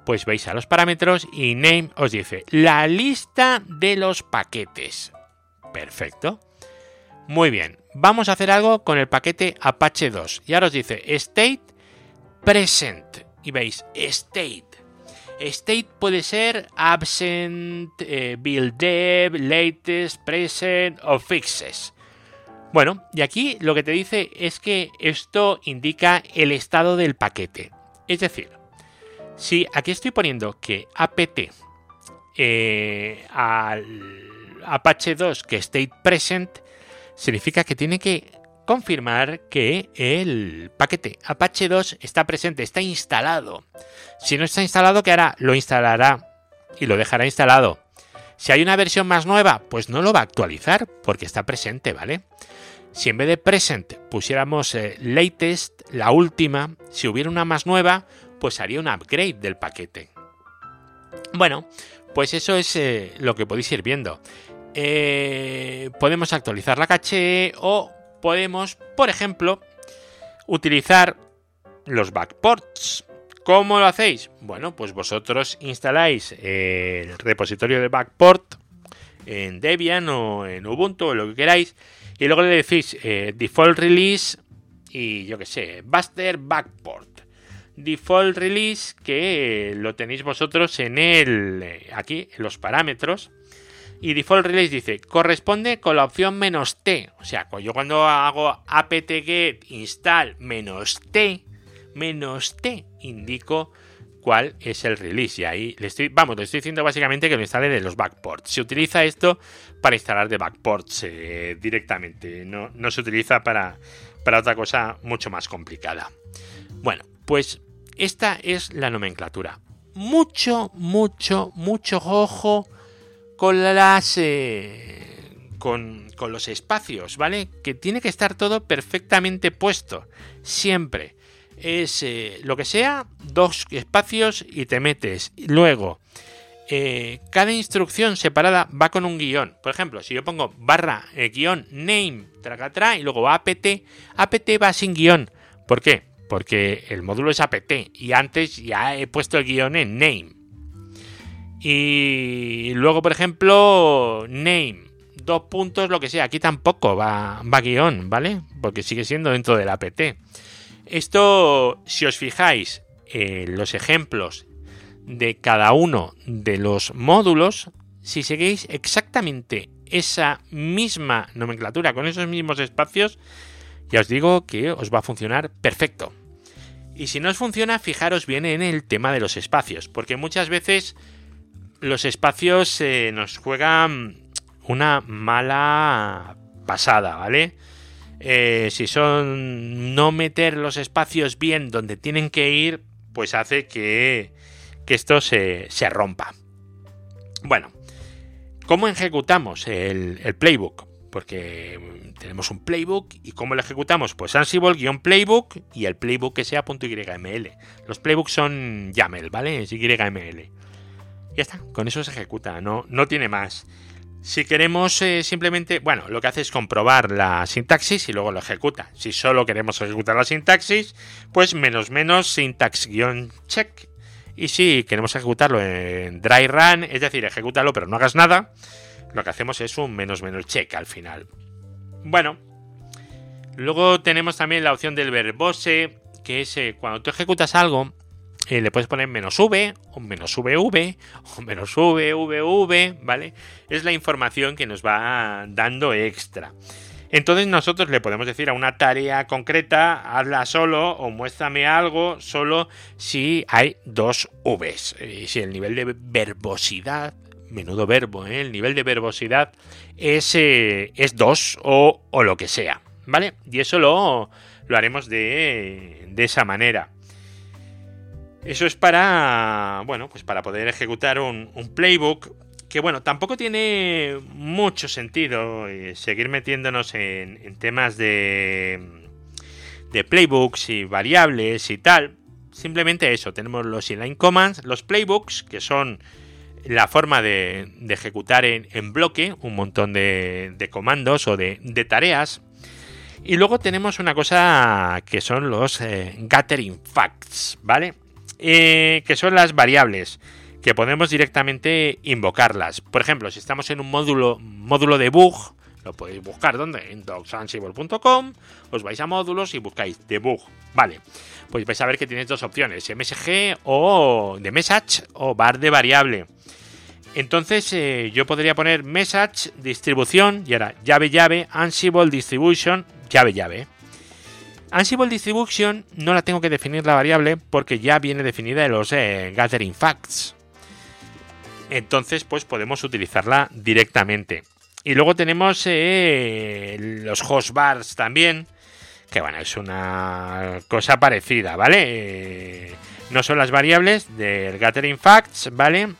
Pues veis a los parámetros y name os dice la lista de los paquetes. Perfecto. Muy bien, vamos a hacer algo con el paquete Apache 2. Y ahora os dice state present. Y veis state State puede ser absent, eh, build dev, latest, present o fixes. Bueno, y aquí lo que te dice es que esto indica el estado del paquete. Es decir, si aquí estoy poniendo que apt eh, al Apache 2 que state present, significa que tiene que confirmar que el paquete Apache 2 está presente, está instalado. Si no está instalado, ¿qué hará? Lo instalará y lo dejará instalado. Si hay una versión más nueva, pues no lo va a actualizar porque está presente, ¿vale? Si en vez de present pusiéramos eh, latest, la última, si hubiera una más nueva, pues haría un upgrade del paquete. Bueno, pues eso es eh, lo que podéis ir viendo. Eh, podemos actualizar la caché o podemos, por ejemplo, utilizar los backports. ¿Cómo lo hacéis? Bueno, pues vosotros instaláis el repositorio de backport en Debian o en Ubuntu o lo que queráis y luego le decís eh, default release y yo que sé, Buster backport. Default release que lo tenéis vosotros en el eh, aquí en los parámetros y default release dice corresponde con la opción menos t. O sea, yo cuando hago apt-get install menos t, menos t, indico cuál es el release. Y ahí le estoy, vamos, le estoy diciendo básicamente que lo instale de los backports. Se utiliza esto para instalar de backports eh, directamente. No, no, se utiliza para, para otra cosa mucho más complicada. Bueno, pues esta es la nomenclatura. Mucho, mucho, mucho ojo con las eh, con, los espacios, ¿vale? Que tiene que estar todo perfectamente puesto, siempre. Es eh, lo que sea, dos espacios y te metes. Luego, eh, cada instrucción separada va con un guion. Por ejemplo, si yo pongo barra guion name tracatra y luego apt, apt va sin guion. ¿Por qué? Porque el módulo es apt y antes ya he puesto el guion en name. Y luego, por ejemplo, name, dos puntos, lo que sea. Aquí tampoco va, va guion, ¿vale? Porque sigue siendo dentro del apt. Esto, si os fijáis en los ejemplos de cada uno de los módulos, si seguís exactamente esa misma nomenclatura con esos mismos espacios, ya os digo que os va a funcionar perfecto. Y si no os funciona, fijaros bien en el tema de los espacios, porque muchas veces los espacios eh, nos juegan una mala pasada, ¿vale? Eh, si son no meter los espacios bien donde tienen que ir, pues hace que, esto se, rompa. Bueno, ¿cómo ejecutamos el, playbook? Porque tenemos un playbook y ¿cómo lo ejecutamos? Pues Ansible-playbook y el playbook que sea .yml. Los playbooks son YAML, ¿vale? Es YML. Ya está, con eso se ejecuta, no, no tiene más. Si queremos eh, simplemente, bueno, lo que hace es comprobar la sintaxis y luego lo ejecuta. Si solo queremos ejecutar la sintaxis, pues menos menos syntax-check. Y si queremos ejecutarlo en dry run, es decir, ejecútalo pero no hagas nada, lo que hacemos es un menos menos check al final. Bueno, luego tenemos también la opción del verbose, que es eh, cuando tú ejecutas algo, eh, le puedes poner menos v o menos vv o menos vvv, ¿vale? Es la información que nos va dando extra. Entonces nosotros le podemos decir a una tarea concreta, hazla solo o muéstrame algo solo si hay dos v's. Y si el nivel de verbosidad, menudo verbo, ¿eh? el nivel de verbosidad es, eh, es 2 o, o, lo que sea, ¿vale? Y eso lo, lo haremos de, de esa manera. Eso es para, bueno, pues para poder ejecutar un, playbook que, bueno, tampoco tiene mucho sentido eh, seguir metiéndonos en, temas de, de playbooks y variables y tal, simplemente eso. Tenemos los inline commands, los playbooks, que son la forma de, ejecutar en, bloque un montón de, comandos o de, tareas. Y luego tenemos una cosa que son los eh, gathering facts, ¿vale? Eh, que son las variables que podemos directamente invocarlas. Por ejemplo, si estamos en un módulo, módulo debug, lo podéis buscar donde en docsansible.com, os vais a módulos y buscáis debug, vale. Pues vais a ver que tienes dos opciones, MSG o de message o bar de variable. Entonces eh, yo podría poner message, distribución, y ahora llave llave, Ansible distribution, llave llave. Ansible distribution no la tengo que definir la variable porque ya viene definida en los eh, gathering facts. Entonces pues podemos utilizarla directamente. Y luego tenemos eh, los host bars también, que bueno, es una cosa parecida, ¿vale? no son las variables del gathering facts, ¿vale?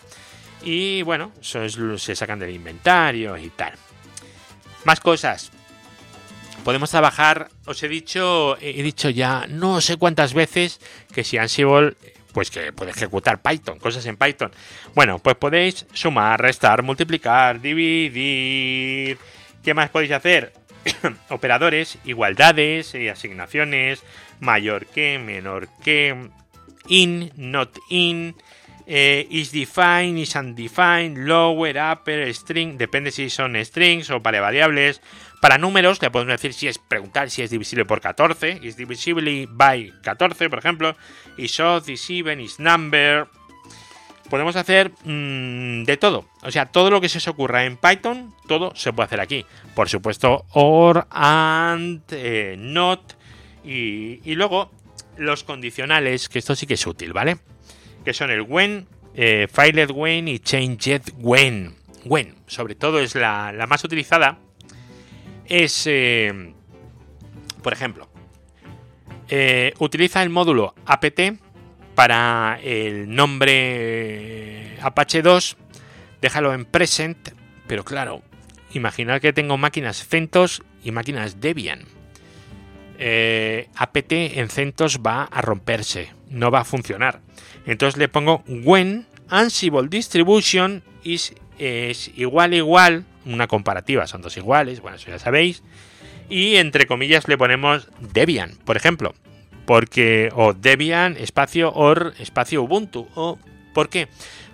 Y bueno, se sacan del inventario y tal. Más cosas. Podemos trabajar, os he dicho, he dicho ya no sé cuántas veces que si Ansible, pues que puede ejecutar Python, cosas en Python. Bueno, pues podéis sumar, restar, multiplicar, dividir. ¿Qué más podéis hacer? *coughs* Operadores, igualdades, y asignaciones, mayor que, menor que, in, not in, eh, is define, is undefined, lower, upper, string, depende si son strings o para variables. Para números, le podemos decir si es preguntar si es divisible por 14, is divisible by 14, por ejemplo, is odd, is even, is number. Podemos hacer mm, de todo, o sea, todo lo que se os ocurra en Python, todo se puede hacer aquí. Por supuesto, or, and, eh, not, y, luego los condicionales, que esto sí que es útil, ¿vale? que son el when, eh, filed when y changed when. When, sobre todo, es la, más utilizada. Es, eh, por ejemplo, eh, utiliza el módulo apt para el nombre Apache 2, déjalo en present, pero claro, imaginar que tengo máquinas CentOS y máquinas Debian. apt en CentOS va a romperse, no va a funcionar. Entonces le pongo when Ansible distribution is, es igual igual, una comparativa, son dos iguales, bueno, eso ya sabéis. Y entre comillas le ponemos Debian, por ejemplo. Porque, o Debian espacio or espacio Ubuntu. O, ¿Por qué?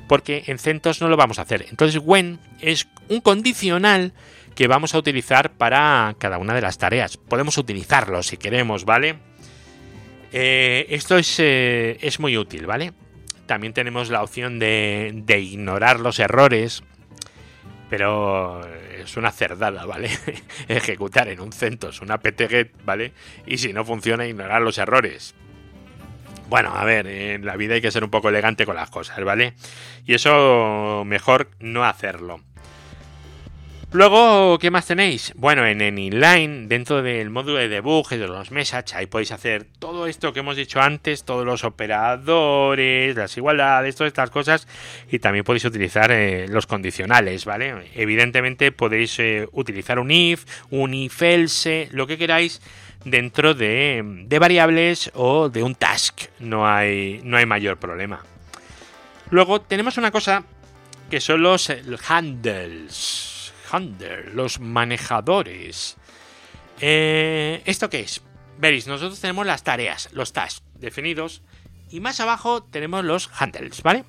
Porque en CentOS no lo vamos a hacer. Entonces, when es un condicional que vamos a utilizar para cada una de las tareas. Podemos utilizarlo si queremos, ¿vale? Eh, esto eh, es, muy útil, ¿vale? También tenemos la opción de, ignorar los errores, pero es una cerdada, ¿vale? *laughs* Ejecutar en un CentOS una ptget, ¿vale? Y si no funciona, ignorar los errores. Bueno, a ver, en la vida hay que ser un poco elegante con las cosas, ¿vale? Y eso mejor no hacerlo. Luego, ¿qué más tenéis? Bueno, en, en inline, dentro del módulo de debug y de los message, ahí podéis hacer todo esto que hemos dicho antes, todos los operadores, las igualdades, todas estas cosas, y también podéis utilizar eh, los condicionales, ¿vale? Evidentemente podéis eh, utilizar un if, un if else, lo que queráis dentro de, de, variables o de un task, no hay, no hay mayor problema. Luego tenemos una cosa que son los handles handler, los manejadores. Eh, ¿Esto qué es? Veréis, nosotros tenemos las tareas, los tasks definidos, y más abajo tenemos los handles, ¿vale?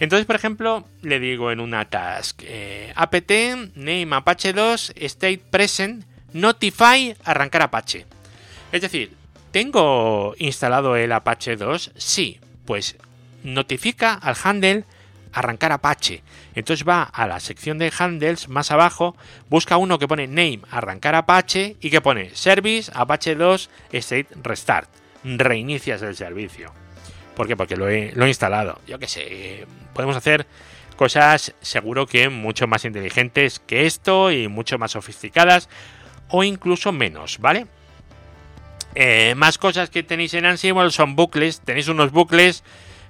Entonces, por ejemplo, le digo en una task eh, apt name apache 2 state present notify arrancar apache. Es decir, ¿tengo instalado el apache 2? Sí, pues notifica al handle arrancar Apache. Entonces va a la sección de handles más abajo, busca uno que pone name arrancar Apache y que pone service Apache 2 state restart. Reinicias el servicio. ¿Por qué? Porque lo he, instalado. Yo qué sé, podemos hacer cosas seguro que mucho más inteligentes que esto y mucho más sofisticadas o incluso menos, ¿vale? Eh, más cosas que tenéis en Ansible son bucles. Tenéis unos bucles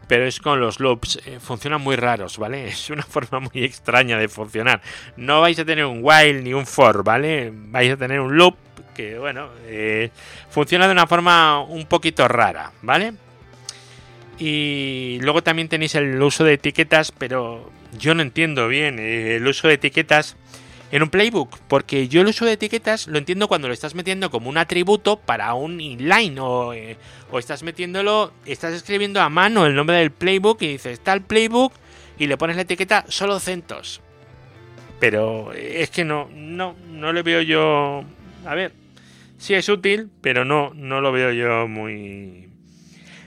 pero es con los loops. Eh, funcionan muy raros, ¿vale? *laughs* Es una forma muy extraña de funcionar. No vais a tener un while ni un for, ¿vale? Vais a tener un loop que, bueno, eh, funciona de una forma un poquito rara, ¿vale? Y luego también tenéis el uso de etiquetas, pero yo no entiendo bien el uso de etiquetas en un playbook, porque yo el uso de etiquetas lo entiendo cuando lo estás metiendo como un atributo para un inline o, eh, o estás metiéndolo, estás escribiendo a mano el nombre del playbook y dices el playbook y le pones la etiqueta solo CentOS. Pero es que no, no, no le veo yo. A ver, sí es útil, pero no, no lo veo yo muy,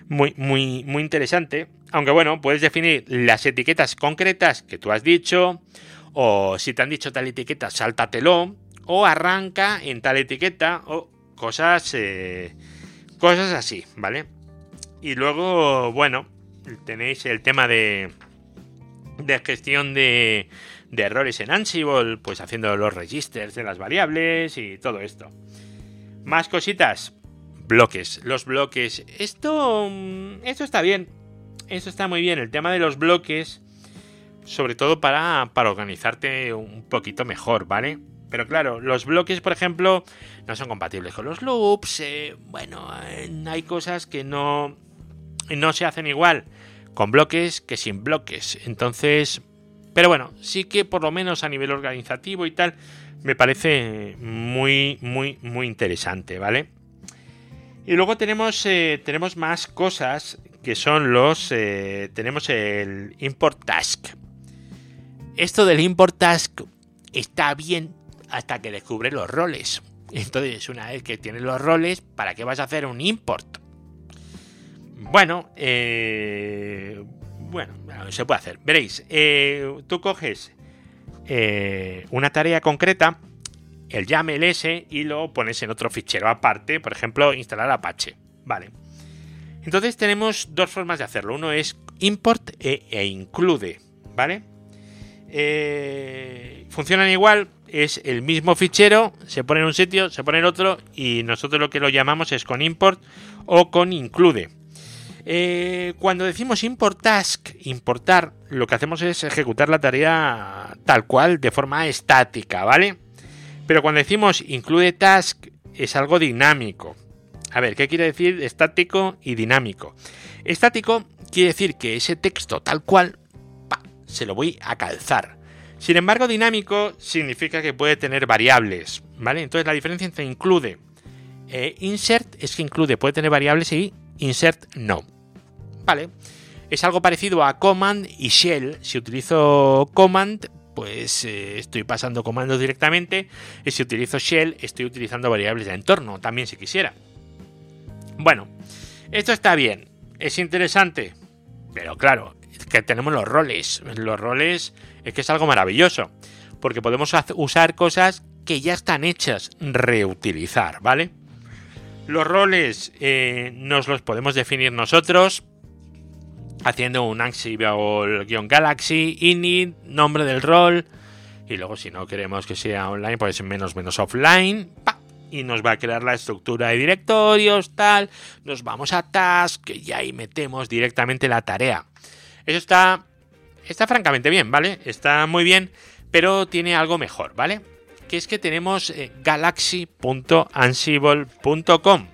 muy, muy, muy interesante. Aunque bueno, puedes definir las etiquetas concretas que tú has dicho, o si te han dicho tal etiqueta, sáltatelo, o arranca en tal etiqueta, o cosas, eh, cosas así, ¿vale? Y luego, bueno, tenéis el tema de, de gestión de, de errores en Ansible, pues haciendo los registers de las variables y todo esto. Más cositas. Bloques. Los bloques. Esto. Mm, esto está bien. Esto está muy bien. El tema de los bloques. Sobre todo para, para organizarte un poquito mejor, ¿vale? Pero claro, los bloques, por ejemplo, no son compatibles con los loops. Eh, bueno, hay cosas que no, no se hacen igual con bloques que sin bloques. Entonces, pero bueno, sí que por lo menos a nivel organizativo y tal, me parece muy, muy, muy interesante, ¿vale? Y luego tenemos, eh, tenemos más cosas que son los... Eh, tenemos el import task. Esto del import task está bien hasta que descubre los roles. Entonces, una vez que tienes los roles, ¿para qué vas a hacer un import? Bueno, eh, bueno, se puede hacer. Veréis, eh, tú coges eh, una tarea concreta, el YAML y lo pones en otro fichero aparte, por ejemplo, instalar Apache. Vale. Entonces tenemos dos formas de hacerlo. Uno es import e, e include, ¿vale? Eh, funcionan igual, es el mismo fichero, se pone en un sitio, se pone en otro y nosotros lo que lo llamamos es con import o con include. Eh, cuando decimos import task, importar, lo que hacemos es ejecutar la tarea tal cual, de forma estática, ¿vale? Pero cuando decimos include task, es algo dinámico. A ver, ¿qué quiere decir estático y dinámico? Estático quiere decir que ese texto tal cual, se lo voy a calzar. Sin embargo, dinámico significa que puede tener variables, ¿vale? Entonces la diferencia entre include e insert es que include puede tener variables y insert no. Vale. Es algo parecido a command y shell. Si utilizo command, pues eh, estoy pasando comandos directamente. Y si utilizo shell, estoy utilizando variables de entorno, también si quisiera. Bueno, esto está bien. Es interesante. Pero claro, que tenemos los roles. Los roles es que es algo maravilloso. Porque podemos usar cosas que ya están hechas, reutilizar, ¿vale? Los roles eh, nos los podemos definir nosotros haciendo un Ansible-Galaxy, init, nombre del rol, y luego si no queremos que sea online, pues menos menos offline, y nos va a crear la estructura de directorios, tal, nos vamos a task, y ahí metemos directamente la tarea. Eso está, está francamente bien, ¿vale? Está muy bien, pero tiene algo mejor, ¿vale? Que es que tenemos eh, galaxy.ansible.com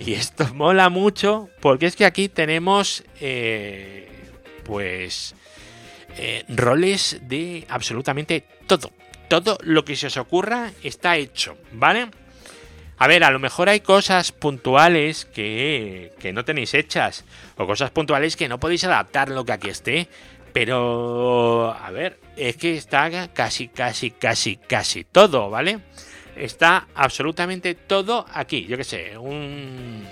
y esto *laughs* mola mucho porque es que aquí tenemos, eh, pues, eh, roles de absolutamente todo. Todo lo que se os ocurra está hecho, ¿vale? A ver, a lo mejor hay cosas puntuales que, que no tenéis hechas o cosas puntuales que no podéis adaptar lo que aquí esté. Pero, a ver, es que está casi, casi, casi, casi todo, ¿vale? está absolutamente todo aquí. Yo que sé, un,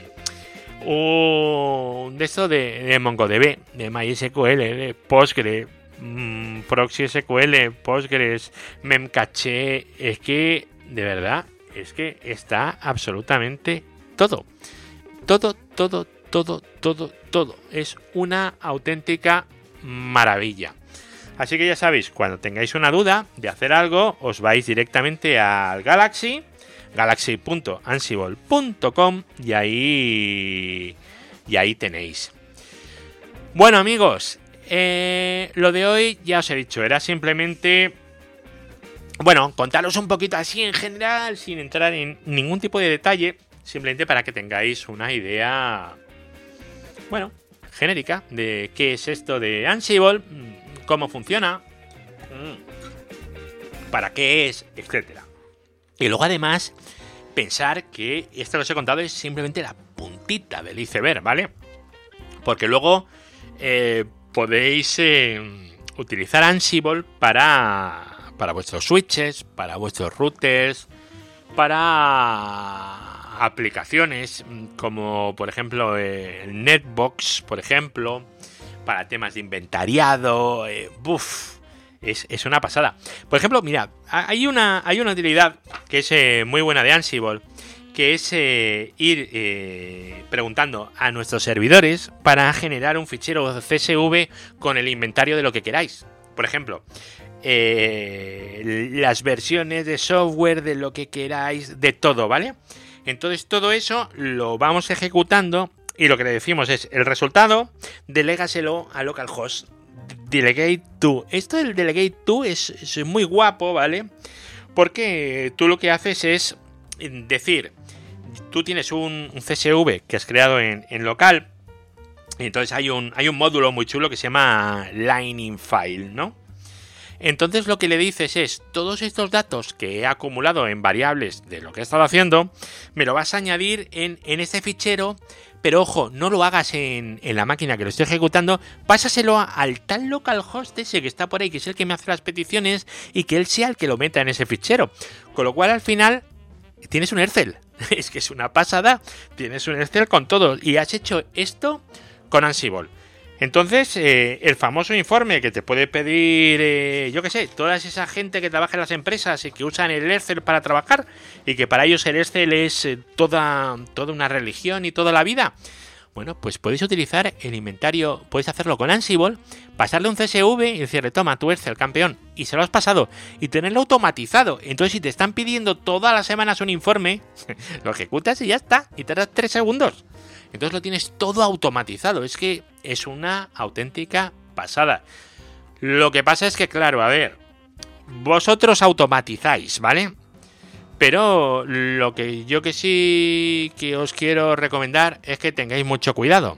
un de esto de, MongoDB, de MySQL, de Postgre, mmm, Proxy SQL, Postgres, Memcache. Es que, de verdad, es que está absolutamente todo. Todo, todo, todo, todo, todo. Es una auténtica maravilla. Así que ya sabéis, cuando tengáis una duda de hacer algo, os vais directamente al Galaxy, galaxy.ansible.com y ahí y ahí tenéis. Bueno amigos, eh, lo de hoy ya os he dicho, era simplemente, bueno, contaros un poquito así en general, sin entrar en ningún tipo de detalle, simplemente para que tengáis una idea, bueno, genérica de qué es esto de Ansible, cómo funciona, para qué es, etcétera. Y luego además pensar que esto que os he contado es simplemente la puntita del iceberg, ¿vale? Porque luego eh, podéis eh, utilizar Ansible para, para vuestros switches, para vuestros routers, para aplicaciones como por ejemplo el Netbox, por ejemplo, para temas de inventariado, eh, es, una pasada. Por ejemplo, mira, hay una, hay una utilidad que es eh, muy buena de Ansible, que es eh, ir eh, preguntando a nuestros servidores para generar un fichero CSV con el inventario de lo que queráis. Por ejemplo, las versiones de software, de lo que queráis, de todo, ¿vale? Entonces todo eso lo vamos ejecutando y lo que le decimos es el resultado, delégaselo a localhost Delegate to. Esto del Delegate to es, muy guapo, ¿vale? Porque tú lo que haces es decir, tú tienes un, CSV que has creado en, local, y entonces hay un, hay un módulo muy chulo que se llama Lining File, ¿no? Entonces lo que le dices es, todos estos datos que he acumulado en variables de lo que he estado haciendo, me lo vas a añadir en, en este fichero pero ojo, no lo hagas en, la máquina que lo estoy ejecutando, pásaselo al tal localhost ese que está por ahí, que es el que me hace las peticiones, y que él sea el que lo meta en ese fichero. Con lo cual al final tienes un Ercel. *laughs* es que es una pasada, tienes un Ercel con todo, y has hecho esto con Ansible. Entonces, eh, el famoso informe que te puede pedir, eh, yo qué sé, toda esa gente que trabaja en las empresas y que usan el Excel para trabajar y que para ellos el Excel es eh, toda, toda una religión y toda la vida. Bueno, pues podéis utilizar el inventario, podéis hacerlo con Ansible, pasarle un CSV y decirle, toma, tu Excel, campeón, y se lo has pasado, y tenerlo automatizado. Entonces, si te están pidiendo todas las semanas un informe, *laughs* lo ejecutas y ya está, y te das tres segundos. Entonces lo tienes todo automatizado. Es que es una auténtica pasada. Lo que pasa es que, claro, a ver, vosotros automatizáis, ¿vale? Pero lo que yo que sí que os quiero recomendar es que tengáis mucho cuidado.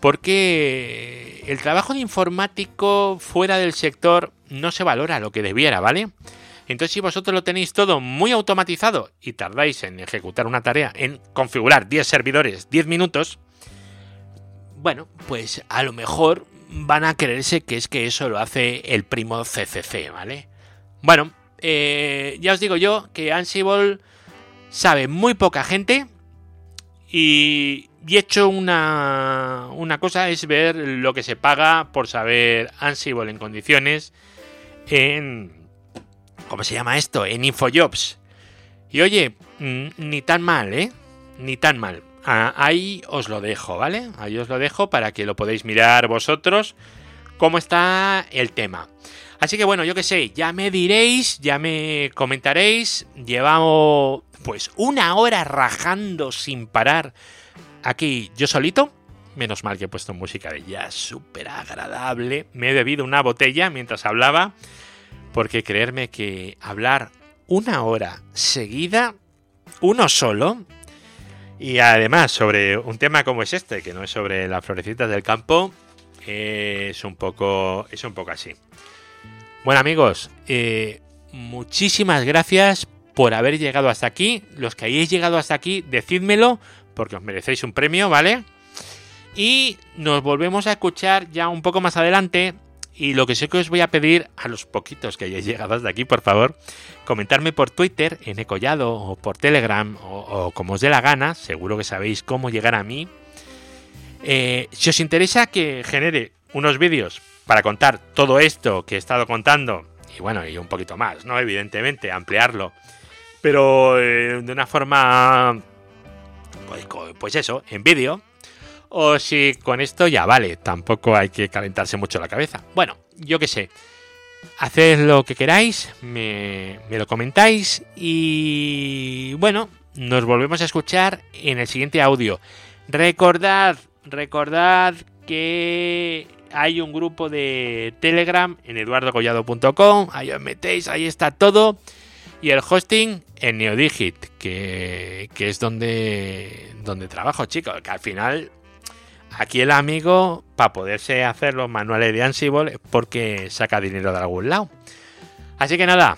Porque el trabajo de informático fuera del sector no se valora lo que debiera, ¿vale? Entonces, si vosotros lo tenéis todo muy automatizado y tardáis en ejecutar una tarea, en configurar 10 servidores 10 minutos, bueno, pues a lo mejor van a creerse que es que eso lo hace el primo CCC, ¿vale? Bueno, eh, ya os digo yo que Ansible sabe muy poca gente y, y he hecho una, una cosa, es ver lo que se paga por saber Ansible en condiciones en ¿Cómo se llama esto? En Infojobs. Y oye, mm, ni tan mal, ¿eh? Ni tan mal. Ah, ahí os lo dejo, ¿vale? Ahí os lo dejo para que lo podáis mirar vosotros cómo está el tema. Así que bueno, yo qué sé, ya me diréis, ya me comentaréis. Llevamos pues una hora rajando sin parar aquí yo solito. Menos mal que he puesto música de jazz súper agradable. Me he bebido una botella mientras hablaba porque creerme que hablar una hora seguida, uno solo, y además sobre un tema como es este, que no es sobre las florecitas del campo, es un poco, es un poco así. Bueno amigos, eh, muchísimas gracias por haber llegado hasta aquí. Los que hayáis llegado hasta aquí, decídmelo, porque os merecéis un premio, ¿vale? Y nos volvemos a escuchar ya un poco más adelante y lo que sé que os voy a pedir a los poquitos que hayáis llegado hasta aquí, por favor, comentarme por Twitter, en Ecollado, o por Telegram, o, como os dé la gana, seguro que sabéis cómo llegar a mí. Eh, si os interesa que genere unos vídeos para contar todo esto que he estado contando, y bueno, y un poquito más, ¿no? Evidentemente, ampliarlo, pero eh, de una forma, pues, pues eso, en vídeo, o si con esto ya vale, tampoco hay que calentarse mucho la cabeza. Bueno, yo qué sé. Haced lo que queráis, me, lo comentáis y bueno, nos volvemos a escuchar en el siguiente audio. Recordad, recordad que hay un grupo de Telegram en eduardogollado.com, ahí os metéis, ahí está todo. Y el hosting en Neodigit, que, que es donde, donde trabajo, chicos, que al final aquí el amigo, para poderse hacer los manuales de Ansible, porque saca dinero de algún lado. Así que nada,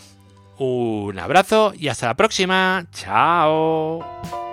un abrazo y hasta la próxima. Chao.